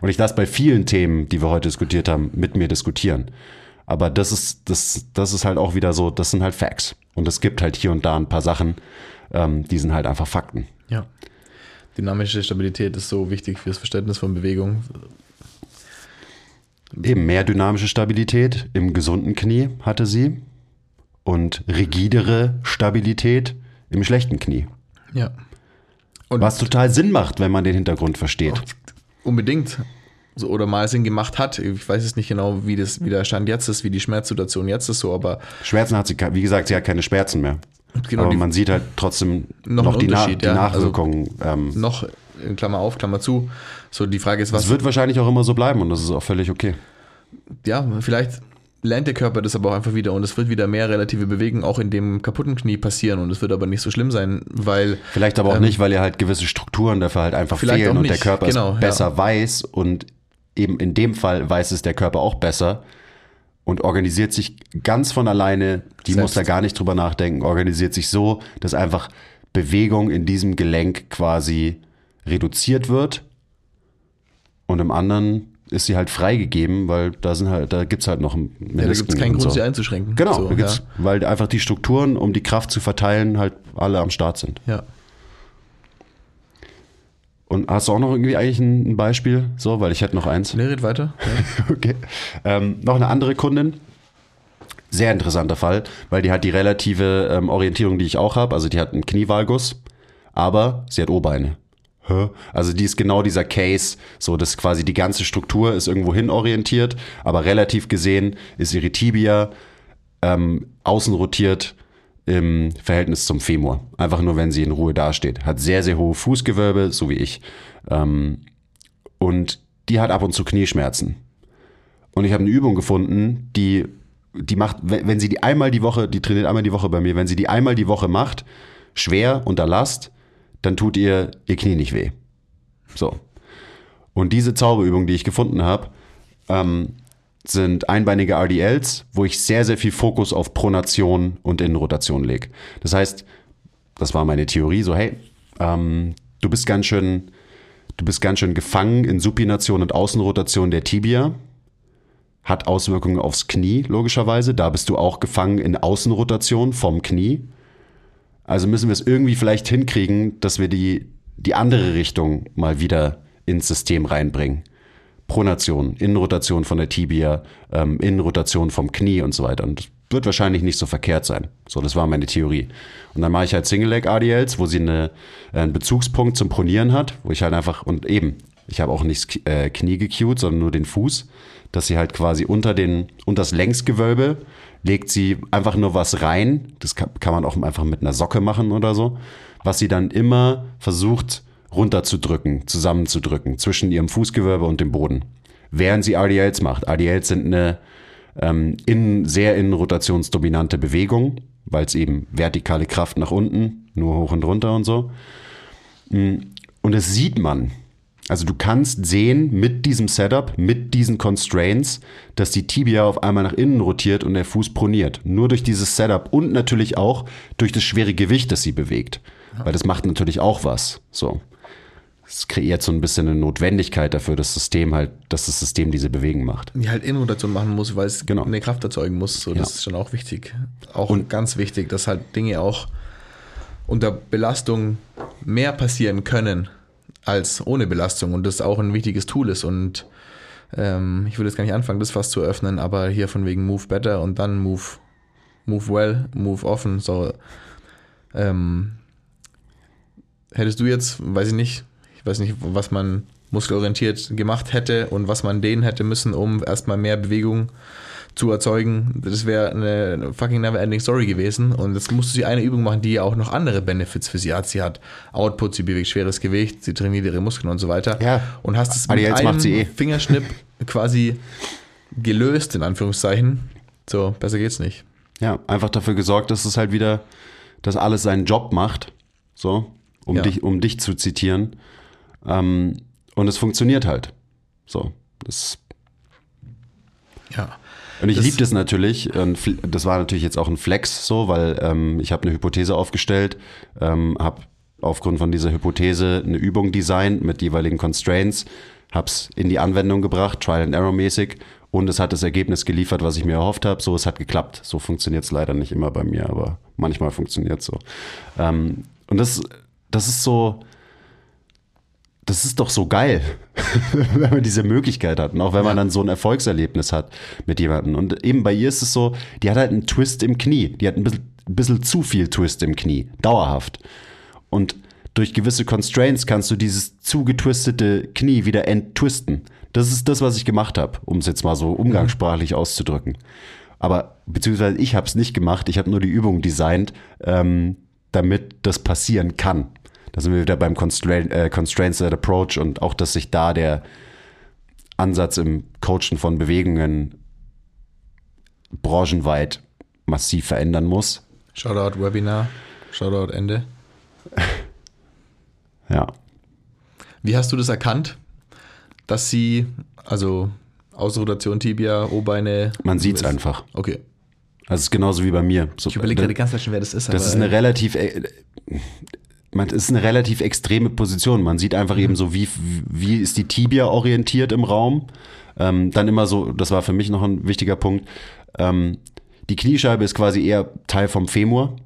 Und ich lasse bei vielen Themen, die wir heute diskutiert haben, mit mir diskutieren. Aber das ist, das, das ist halt auch wieder so, das sind halt Facts. Und es gibt halt hier und da ein paar Sachen, ähm, die sind halt einfach Fakten. Dynamische Stabilität ist so wichtig fürs Verständnis von Bewegung. Eben mehr dynamische Stabilität im gesunden Knie hatte sie und rigidere Stabilität im schlechten Knie. Ja. Und Was total Sinn macht, wenn man den Hintergrund versteht. unbedingt. So, oder mal Sinn gemacht hat. Ich weiß jetzt nicht genau, wie, das, wie der Stand jetzt ist, wie die Schmerzsituation jetzt ist, so, aber Schmerzen hat sie, wie gesagt, sie hat keine Schmerzen mehr. Genau, Aber man sieht halt trotzdem Noch noch, die, Na die ja. Also Nachwirkungen. ähm, noch, in Klammer auf, Klammer zu. So, die Frage ist, was. das wird wahrscheinlich auch immer so bleiben und das ist auch völlig okay. ja, vielleicht lernt der Körper das aber auch einfach wieder und es wird wieder mehr relative Bewegung auch in dem kaputten Knie passieren und es wird aber nicht so schlimm sein, weil Vielleicht aber auch Ähm, nicht, weil ihr halt gewisse Strukturen dafür halt einfach fehlen und der Körper genau, es ja. besser weiß und eben in dem Fall weiß es der Körper auch besser und organisiert sich ganz von alleine, die Selbst. muss da gar nicht drüber nachdenken, organisiert sich so, dass einfach Bewegung in diesem Gelenk quasi reduziert wird und im anderen ist sie halt freigegeben, weil da sind halt, da gibt's halt noch ein ja, da gibt es keinen Grund, sie einzuschränken. Genau, so, ja. weil einfach die Strukturen, um die Kraft zu verteilen, halt alle am Start sind. ja. Und hast du auch noch irgendwie eigentlich ein, Beispiel? So, weil ich hätte noch eins. Nee, red weiter. (laughs) Ja. Okay. Ähm, noch eine andere Kundin. Sehr interessanter Fall, weil die hat die relative ähm, Orientierung, die ich auch habe. Also die hat einen Knievalgus, aber sie hat O-Beine. Also die ist genau dieser Case, so dass quasi die ganze Struktur ist irgendwo hin orientiert, aber relativ gesehen ist ihre Tibia ähm, außen rotiert im Verhältnis zum Femur. Einfach nur, wenn sie in Ruhe dasteht. Hat sehr, sehr hohe Fußgewölbe, so wie ich. Ähm, und die hat ab und zu Knieschmerzen. Und ich habe eine Übung gefunden, die, die macht, wenn wenn sie die einmal die Woche, die trainiert einmal die Woche bei mir, wenn sie die einmal die Woche macht, schwer unter Last, dann tut ihr ihr Knie nicht weh. So. Und diese Zauberübung, die ich gefunden habe, ähm, sind einbeinige RDLs, wo ich sehr, sehr viel Fokus auf Pronation und Innenrotation lege. Das heißt, das war meine Theorie, so hey, ähm, du bist ganz schön, du bist ganz schön gefangen in Supination und Außenrotation der Tibia. Hat Auswirkungen aufs Knie, logischerweise. Da bist du auch gefangen in Außenrotation vom Knie. Also müssen wir es irgendwie vielleicht hinkriegen, dass wir die, die andere Richtung mal wieder ins System reinbringen. Pronation, Innenrotation von der Tibia, ähm, Innenrotation vom Knie und so weiter. Und das wird wahrscheinlich nicht so verkehrt sein. So, das war meine Theorie. Und dann mache ich halt Single Leg ADLs, wo sie eine, äh, einen Bezugspunkt zum Pronieren hat, wo ich halt einfach, und eben, ich habe auch nicht das äh, Knie gecued, sondern nur den Fuß, dass sie halt quasi unter den, unter das Längsgewölbe legt sie einfach nur was rein. Das kann, kann man auch einfach mit einer Socke machen oder so, was sie dann immer versucht runterzudrücken, zusammenzudrücken zwischen ihrem Fußgewölbe und dem Boden. Während sie RDLs macht. RDLs sind eine ähm, in, sehr innenrotationsdominante Bewegung, weil es eben vertikale Kraft nach unten, nur hoch und runter und so. Mm, Und das sieht man. Also du kannst sehen mit diesem Setup, mit diesen Constraints, dass die Tibia auf einmal nach innen rotiert und der Fuß proniert. Nur durch dieses Setup und natürlich auch durch das schwere Gewicht, das sie bewegt. Weil das macht natürlich auch was. So. Es kreiert so ein bisschen eine Notwendigkeit dafür, das System halt, dass das System diese Bewegung macht. Die halt Innenrotation machen muss, weil es Genau. eine Kraft erzeugen muss. So, das Ja. ist schon auch wichtig. Auch ganz wichtig, dass halt Dinge auch unter Belastung mehr passieren können als ohne Belastung und das auch ein wichtiges Tool ist. Und ähm, ich würde jetzt gar nicht anfangen, das fast zu öffnen, aber hier von wegen Move Better und dann Move, move Well, Move Often. So, ähm, hättest du jetzt, weiß ich nicht, ich weiß nicht, was man muskelorientiert gemacht hätte und was man denen hätte müssen, um erstmal mehr Bewegung zu erzeugen. Das wäre eine fucking never-ending Story gewesen. Und jetzt musst du sie eine Übung machen, die ja auch noch andere Benefits für sie hat. Sie hat Output, sie bewegt schweres Gewicht, sie trainiert ihre Muskeln und so weiter. Ja. Und hast es mit einem eh. Fingerschnipp quasi gelöst, in Anführungszeichen. So, besser geht's nicht. Ja, einfach dafür gesorgt, dass es halt wieder, dass alles seinen Job macht. So, um, Ja. dich, um dich zu zitieren. Ähm, und es funktioniert halt. So, das Ja. Und ich liebe das natürlich. Das war natürlich jetzt auch ein Flex so, weil ähm, ich habe eine Hypothese aufgestellt, ähm, habe aufgrund von dieser Hypothese eine Übung designt mit jeweiligen Constraints, habe es in die Anwendung gebracht, Trial and Error mäßig. Und es hat das Ergebnis geliefert, was ich mir erhofft habe. So, es hat geklappt. So funktioniert es leider nicht immer bei mir, aber manchmal funktioniert so. Ähm, und das, das ist so, das ist doch so geil, (laughs) wenn man diese Möglichkeit hat und auch wenn man dann so ein Erfolgserlebnis hat mit jemandem. Und eben bei ihr ist es so, die hat halt einen Twist im Knie. Die hat ein bisschen, ein bisschen zu viel Twist im Knie, dauerhaft. Und durch gewisse Constraints kannst du dieses zugetwistete Knie wieder enttwisten. Das ist das, was ich gemacht habe, um es jetzt mal so umgangssprachlich auszudrücken. Aber beziehungsweise ich habe es nicht gemacht, ich habe nur die Übung designt, ähm, damit das passieren kann. Da sind wir wieder beim Constraint, äh, Constraints-Led Approach und auch, dass sich da der Ansatz im Coachen von Bewegungen branchenweit massiv verändern muss. Shoutout Webinar, Shoutout Ende. (laughs) Ja. Wie hast du das erkannt, dass sie, also Ausrotation Tibia, O-Beine. Man sieht's einfach. Okay. Also es ist genauso wie bei mir. So, Ich überlege gerade ganz schnell, wer das ist. Das ist eine relativ, äh, man das ist eine relativ extreme Position. Man sieht einfach eben so, wie, wie ist die Tibia orientiert im Raum. Ähm, dann immer so, das war für mich noch ein wichtiger Punkt. Ähm, die Kniescheibe ist quasi eher Teil vom Femur.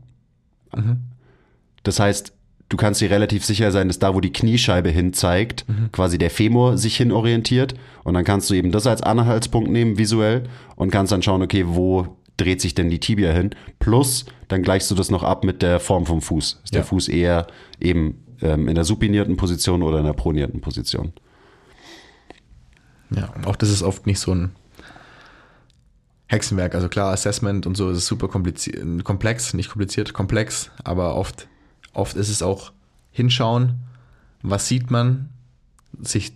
Das heißt, du kannst dir relativ sicher sein, dass da, wo die Kniescheibe hin zeigt, quasi der Femur sich hin orientiert. Und dann kannst du eben das als Anhaltspunkt nehmen, visuell, und kannst dann schauen, okay, wo dreht sich denn die Tibia hin? Plus, dann gleichst du das noch ab mit der Form vom Fuß. Ist der Ja. Fuß eher eben ähm, in der supinierten Position oder in der pronierten Position? Ja, auch das ist oft nicht so ein Hexenwerk. Also klar, Assessment und so ist super kompliziert, komplex, nicht kompliziert, komplex, aber oft, oft ist es auch hinschauen, was sieht man, sich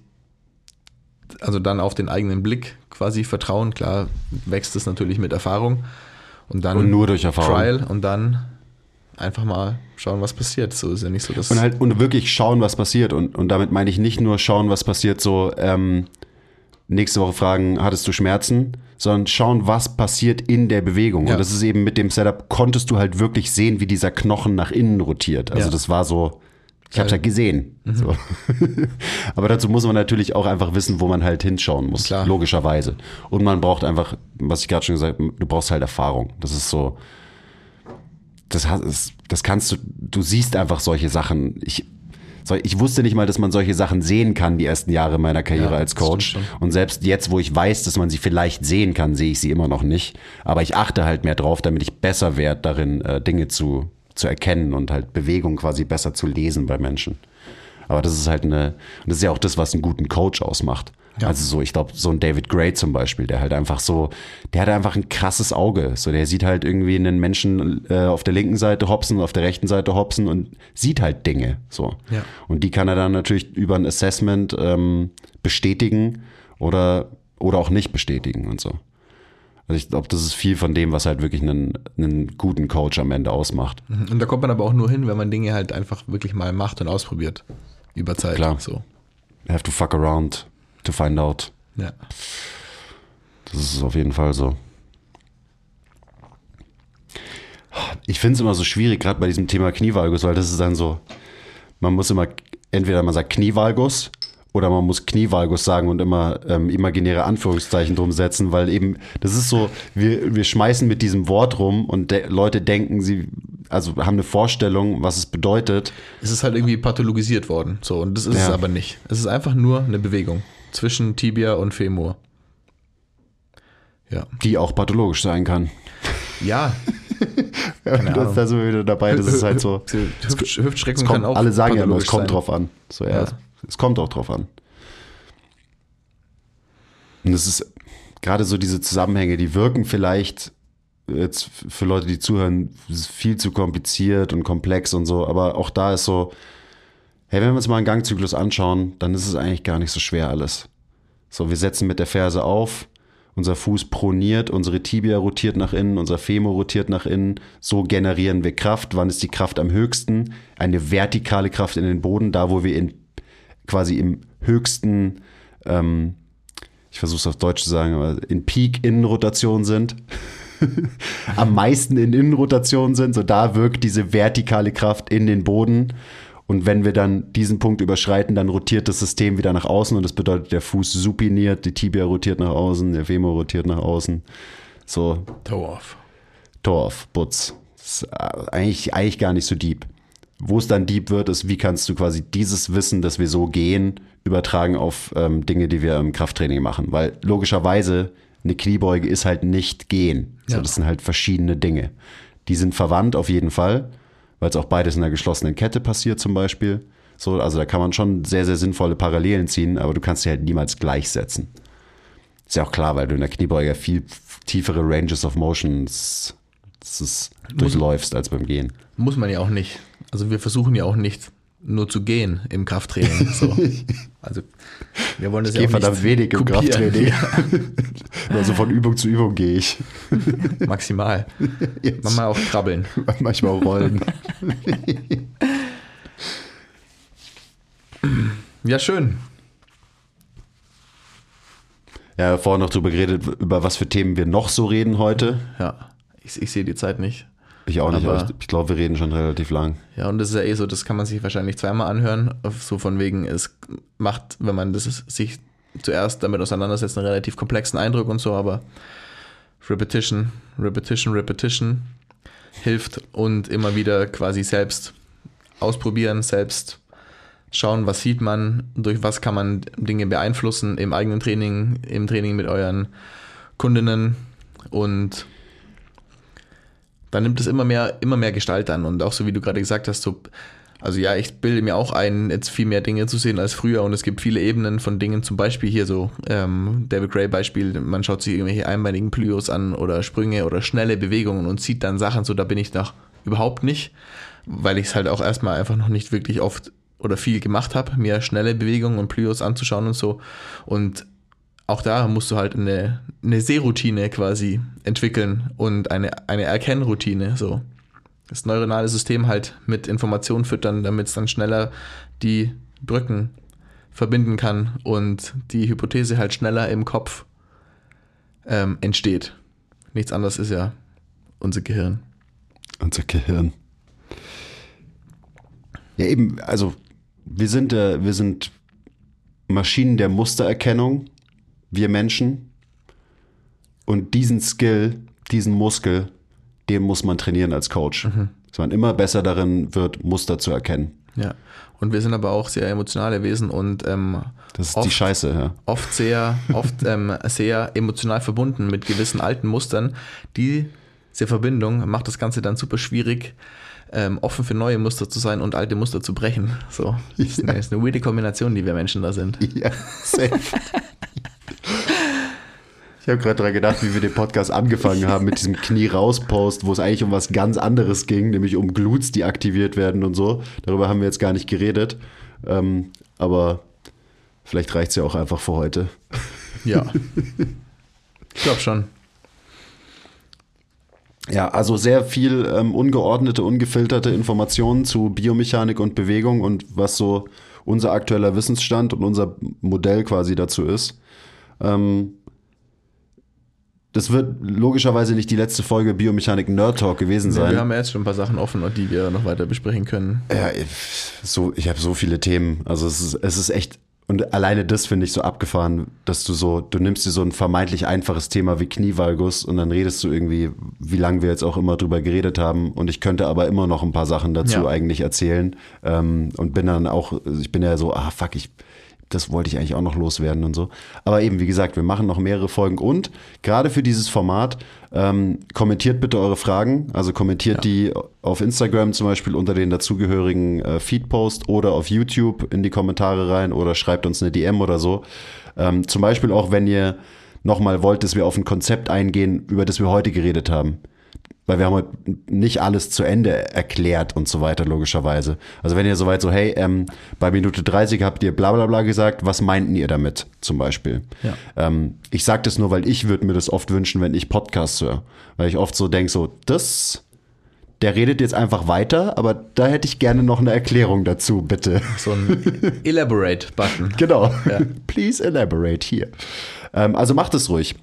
also dann auf den eigenen Blick quasi vertrauen. Klar wächst es natürlich mit Erfahrung und dann Und nur durch Erfahrung. Trial und dann einfach mal schauen, was passiert. So ist ja nicht so, dass Und halt und wirklich schauen, was passiert. Und, und damit meine ich nicht nur schauen, was passiert, so ähm, nächste Woche fragen, hattest du Schmerzen, sondern schauen, was passiert in der Bewegung. Ja. Und das ist eben mit dem Setup, konntest du halt wirklich sehen, wie dieser Knochen nach innen rotiert. Also Ja. das war so, ich habe es halt gesehen. Mhm. So. (laughs) Aber dazu muss man natürlich auch einfach wissen, wo man halt hinschauen muss, Klar. logischerweise. Und man braucht einfach, was ich gerade schon gesagt habe, du brauchst halt Erfahrung. Das ist so, das das kannst du, du siehst einfach solche Sachen. Ich, ich wusste nicht mal, dass man solche Sachen sehen kann, die ersten Jahre meiner Karriere Ja, als Coach. Und selbst jetzt, wo ich weiß, dass man sie vielleicht sehen kann, sehe ich sie immer noch nicht. Aber ich achte halt mehr drauf, damit ich besser werde darin, äh, Dinge zu, zu erkennen und halt Bewegung quasi besser zu lesen bei Menschen. Aber das ist halt eine, und das ist ja auch das, was einen guten Coach ausmacht. Also so, ich glaube, so ein David Gray zum Beispiel, der halt einfach so, der hat einfach ein krasses Auge. So, der sieht halt irgendwie einen Menschen äh, auf der linken Seite hopsen, auf der rechten Seite hopsen und sieht halt Dinge. So. Ja. Und die kann er dann natürlich über ein Assessment ähm, bestätigen oder, oder auch nicht bestätigen und so. Also ich glaube, das ist viel von dem, was halt wirklich einen, einen guten Coach am Ende ausmacht. Und da kommt man aber auch nur hin, wenn man Dinge halt einfach wirklich mal macht und ausprobiert. Über Zeit. Klar. So. You have to fuck around to find out. Ja. Das ist auf jeden Fall so. Ich finde es immer so schwierig, gerade bei diesem Thema Knievalgus, weil das ist dann so, man muss immer, entweder man sagt Knievalgus oder man muss Knievalgus sagen und immer ähm, imaginäre Anführungszeichen drum setzen, weil eben, das ist so, wir, wir schmeißen mit diesem Wort rum und de Leute denken, sie, also haben eine Vorstellung, was es bedeutet. Es ist halt irgendwie pathologisiert worden. So, und das ist es Ja. aber nicht. Es ist einfach nur eine Bewegung zwischen Tibia und Femur. Ja. die auch pathologisch sein kann. Ja. (laughs) das, da sind wir wieder dabei. Das ist halt so. (laughs) Hüft, Hüftstreckung Es kommt, kann auch alle sagen ja immer, es kommt sein. drauf an. So, ja, Ja. Es, kommt auch drauf an. Und es ist gerade so diese Zusammenhänge, die wirken vielleicht jetzt für Leute, die zuhören, viel zu kompliziert und komplex und so, aber auch da ist so, hey, wenn wir uns mal einen Gangzyklus anschauen, dann ist es eigentlich gar nicht so schwer alles. So, wir setzen mit der Ferse auf, unser Fuß proniert, unsere Tibia rotiert nach innen, unser Femur rotiert nach innen. So generieren wir Kraft. Wann ist die Kraft am höchsten? Eine vertikale Kraft in den Boden, da wo wir in quasi im höchsten, ähm, ich versuche es auf Deutsch zu sagen, aber in Peak-Innenrotation sind. (laughs) am meisten in Innenrotation sind, so da wirkt diese vertikale Kraft in den Boden. Und wenn wir dann diesen Punkt überschreiten, dann rotiert das System wieder nach außen und das bedeutet, der Fuß supiniert, die Tibia rotiert nach außen, der Femur rotiert nach außen. So, Toe off. Torf, Butz. Äh, eigentlich, eigentlich gar nicht so deep. Wo es dann deep wird, ist, wie kannst du quasi dieses Wissen, dass wir so gehen, übertragen auf ähm, Dinge, die wir im Krafttraining machen. Weil logischerweise eine Kniebeuge ist halt nicht gehen. So, Ja. Das sind halt verschiedene Dinge. Die sind verwandt auf jeden Fall, weil es auch beides in einer geschlossenen Kette passiert zum Beispiel. So, also da kann man schon sehr, sehr sinnvolle Parallelen ziehen, aber du kannst sie halt niemals gleichsetzen. Ist ja auch klar, weil du in der Kniebeuge viel tiefere Ranges of Motions durchläufst als beim Gehen. Muss man ja auch nicht. Also wir versuchen ja auch nicht nur zu gehen im Krafttraining. So. (laughs) Also wir wollen das ja Gehe auch nicht verdammt wenig im kopieren. Krafttraining. (laughs) also von Übung zu Übung gehe ich. (laughs) Maximal. Jetzt. Manchmal auch krabbeln. Manchmal auch rollen. Ja, schön. Ja, vorhin noch drüber geredet, über was für Themen wir noch so reden heute. Ja, ich, ich sehe die Zeit nicht. Ich auch nicht, aber, Aber- ich, ich glaube, wir reden schon relativ lang. Ja, und das ist ja eh so, das kann man sich wahrscheinlich zweimal anhören. So von wegen, es macht, wenn man das ist, sich zuerst damit auseinandersetzt, einen relativ komplexen Eindruck und so, aber Repetition, Repetition, Repetition hilft und immer wieder quasi selbst ausprobieren, selbst schauen, was sieht man, durch was kann man Dinge beeinflussen im eigenen Training, im Training mit euren Kundinnen und dann nimmt es immer mehr, immer mehr Gestalt an. Und auch so wie du gerade gesagt hast, so, also ja, ich bilde mir auch ein, jetzt viel mehr Dinge zu sehen als früher und es gibt viele Ebenen von Dingen, zum Beispiel hier so ähm, David Gray Beispiel, man schaut sich irgendwelche einbeinigen Plyos an oder Sprünge oder schnelle Bewegungen und sieht dann Sachen, so da bin ich noch überhaupt nicht, weil ich es halt auch erstmal einfach noch nicht wirklich oft oder viel gemacht habe, mir schnelle Bewegungen und Plyos anzuschauen und so. Und auch da musst du halt eine, eine Sehroutine quasi entwickeln und eine, eine Erkennroutine, so. Das neuronale System halt mit Informationen füttern, damit es dann schneller die Brücken verbinden kann und die Hypothese halt schneller im Kopf ähm, entsteht. Nichts anderes ist ja unser Gehirn. Unser Gehirn. Ja, eben, also wir sind, äh, wir sind Maschinen der Mustererkennung, wir Menschen. Und diesen Skill, diesen Muskel, den muss man trainieren als Coach. dass man immer besser darin wird, Muster zu erkennen. Ja. Und wir sind aber auch sehr emotionale Wesen und ähm, Das ist die Scheiße, ja. oft sehr, oft ähm, sehr emotional verbunden mit gewissen alten Mustern. Diese Verbindung macht das Ganze dann super schwierig, ähm, offen für neue Muster zu sein und alte Muster zu brechen. So, das ist eine, ist eine weirde Kombination, die wir Menschen da sind. Ja, safe. (laughs) Ich habe gerade daran gedacht, wie wir den Podcast angefangen haben mit diesem Knie-Raus-Post, wo es eigentlich um was ganz anderes ging, nämlich um Glutes, die aktiviert werden und so. Darüber haben wir jetzt gar nicht geredet. Ähm, aber vielleicht reicht es ja auch einfach für heute. Ja. (laughs) Ich glaube schon. Ja, also sehr viel ähm, ungeordnete, ungefilterte Informationen zu Biomechanik und Bewegung und was so unser aktueller Wissensstand und unser Modell quasi dazu ist. Ähm, das wird logischerweise nicht die letzte Folge Biomechanik Nerd Talk gewesen sein. wir haben ja jetzt schon ein paar Sachen offen, die wir noch weiter besprechen können. Ja, ich- so, ich habe so viele Themen. Also es ist, es ist echt, und alleine das finde ich so abgefahren, dass du so, du nimmst dir so ein vermeintlich einfaches Thema wie Knievalgus und dann redest du irgendwie, wie lange wir jetzt auch immer drüber geredet haben. Und ich könnte aber immer noch ein paar Sachen dazu Ja. eigentlich erzählen. Ähm, und bin dann auch, ich bin ja so, ah fuck, ich, das wollte ich eigentlich auch noch loswerden und so. Aber eben, wie gesagt, wir machen noch mehrere Folgen und gerade für dieses Format ähm, kommentiert bitte eure Fragen. Also kommentiert die auf Instagram zum Beispiel unter den dazugehörigen äh, Feedpost oder auf YouTube in die Kommentare rein oder schreibt uns eine DM oder so. Ähm, zum Beispiel auch, wenn ihr nochmal wollt, dass wir auf ein Konzept eingehen, über das wir heute geredet haben. Weil wir haben heute nicht alles zu Ende erklärt und so weiter, logischerweise. Also wenn ihr soweit so, hey, ähm, bei Minute 30 habt ihr bla bla bla gesagt, was meinten ihr damit zum Beispiel? Ja. Ähm, ich sage das nur, weil ich würde mir das oft wünschen, wenn ich Podcasts höre. Weil ich oft so denke, so, das, der redet jetzt einfach weiter, aber da hätte ich gerne noch eine Erklärung dazu, bitte. So ein Elaborate-Button. (laughs) Genau. Please elaborate here. Ähm, also macht es ruhig.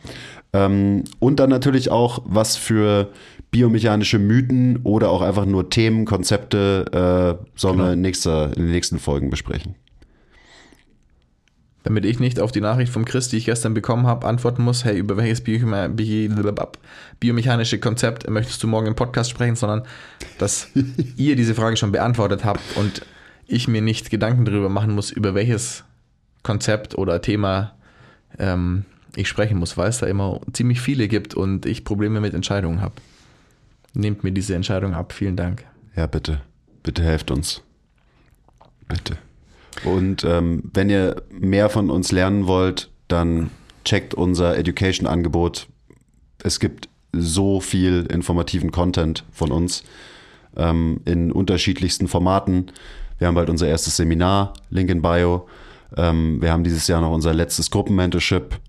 Ähm, und dann natürlich auch, was für biomechanische Mythen oder auch einfach nur Themen, Konzepte äh, sollen wir in, nächster, in den nächsten Folgen besprechen. Damit ich nicht auf die Nachricht vom Chris, die ich gestern bekommen habe, antworten muss, hey, über welches Biome Bi- biomechanische Konzept möchtest du morgen im Podcast sprechen, sondern dass (laughs) ihr diese Frage schon beantwortet habt und ich mir nicht Gedanken darüber machen muss, über welches Konzept oder Thema ähm, ich sprechen muss, weil es da immer ziemlich viele gibt und ich Probleme mit Entscheidungen habe. Nehmt mir diese Entscheidung ab. Vielen Dank. Ja, bitte. Bitte helft uns. Bitte. Und ähm, wenn ihr mehr von uns lernen wollt, dann checkt unser Education-Angebot. Es gibt so viel informativen Content von uns ähm, in unterschiedlichsten Formaten. Wir haben bald unser erstes Seminar, Link in Bio. Ähm, wir haben dieses Jahr noch unser letztes Gruppenmentorship.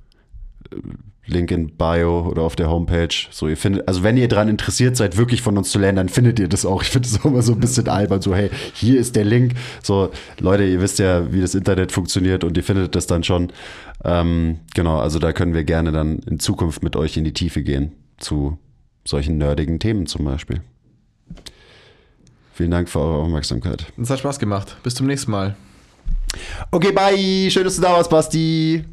Link in Bio oder auf der Homepage. So, ihr findet, also wenn ihr daran interessiert seid, wirklich von uns zu lernen, dann findet ihr das auch. Ich finde es auch (laughs) immer so ein bisschen albern, so, hey, hier ist der Link. So, Leute, ihr wisst ja, wie das Internet funktioniert und ihr findet das dann schon. Ähm, genau, also da können wir gerne dann in Zukunft mit euch in die Tiefe gehen zu solchen nerdigen Themen zum Beispiel. Vielen Dank für eure Aufmerksamkeit. Es hat Spaß gemacht. Bis zum nächsten Mal. Okay, bye. Schön, dass du da warst, Basti.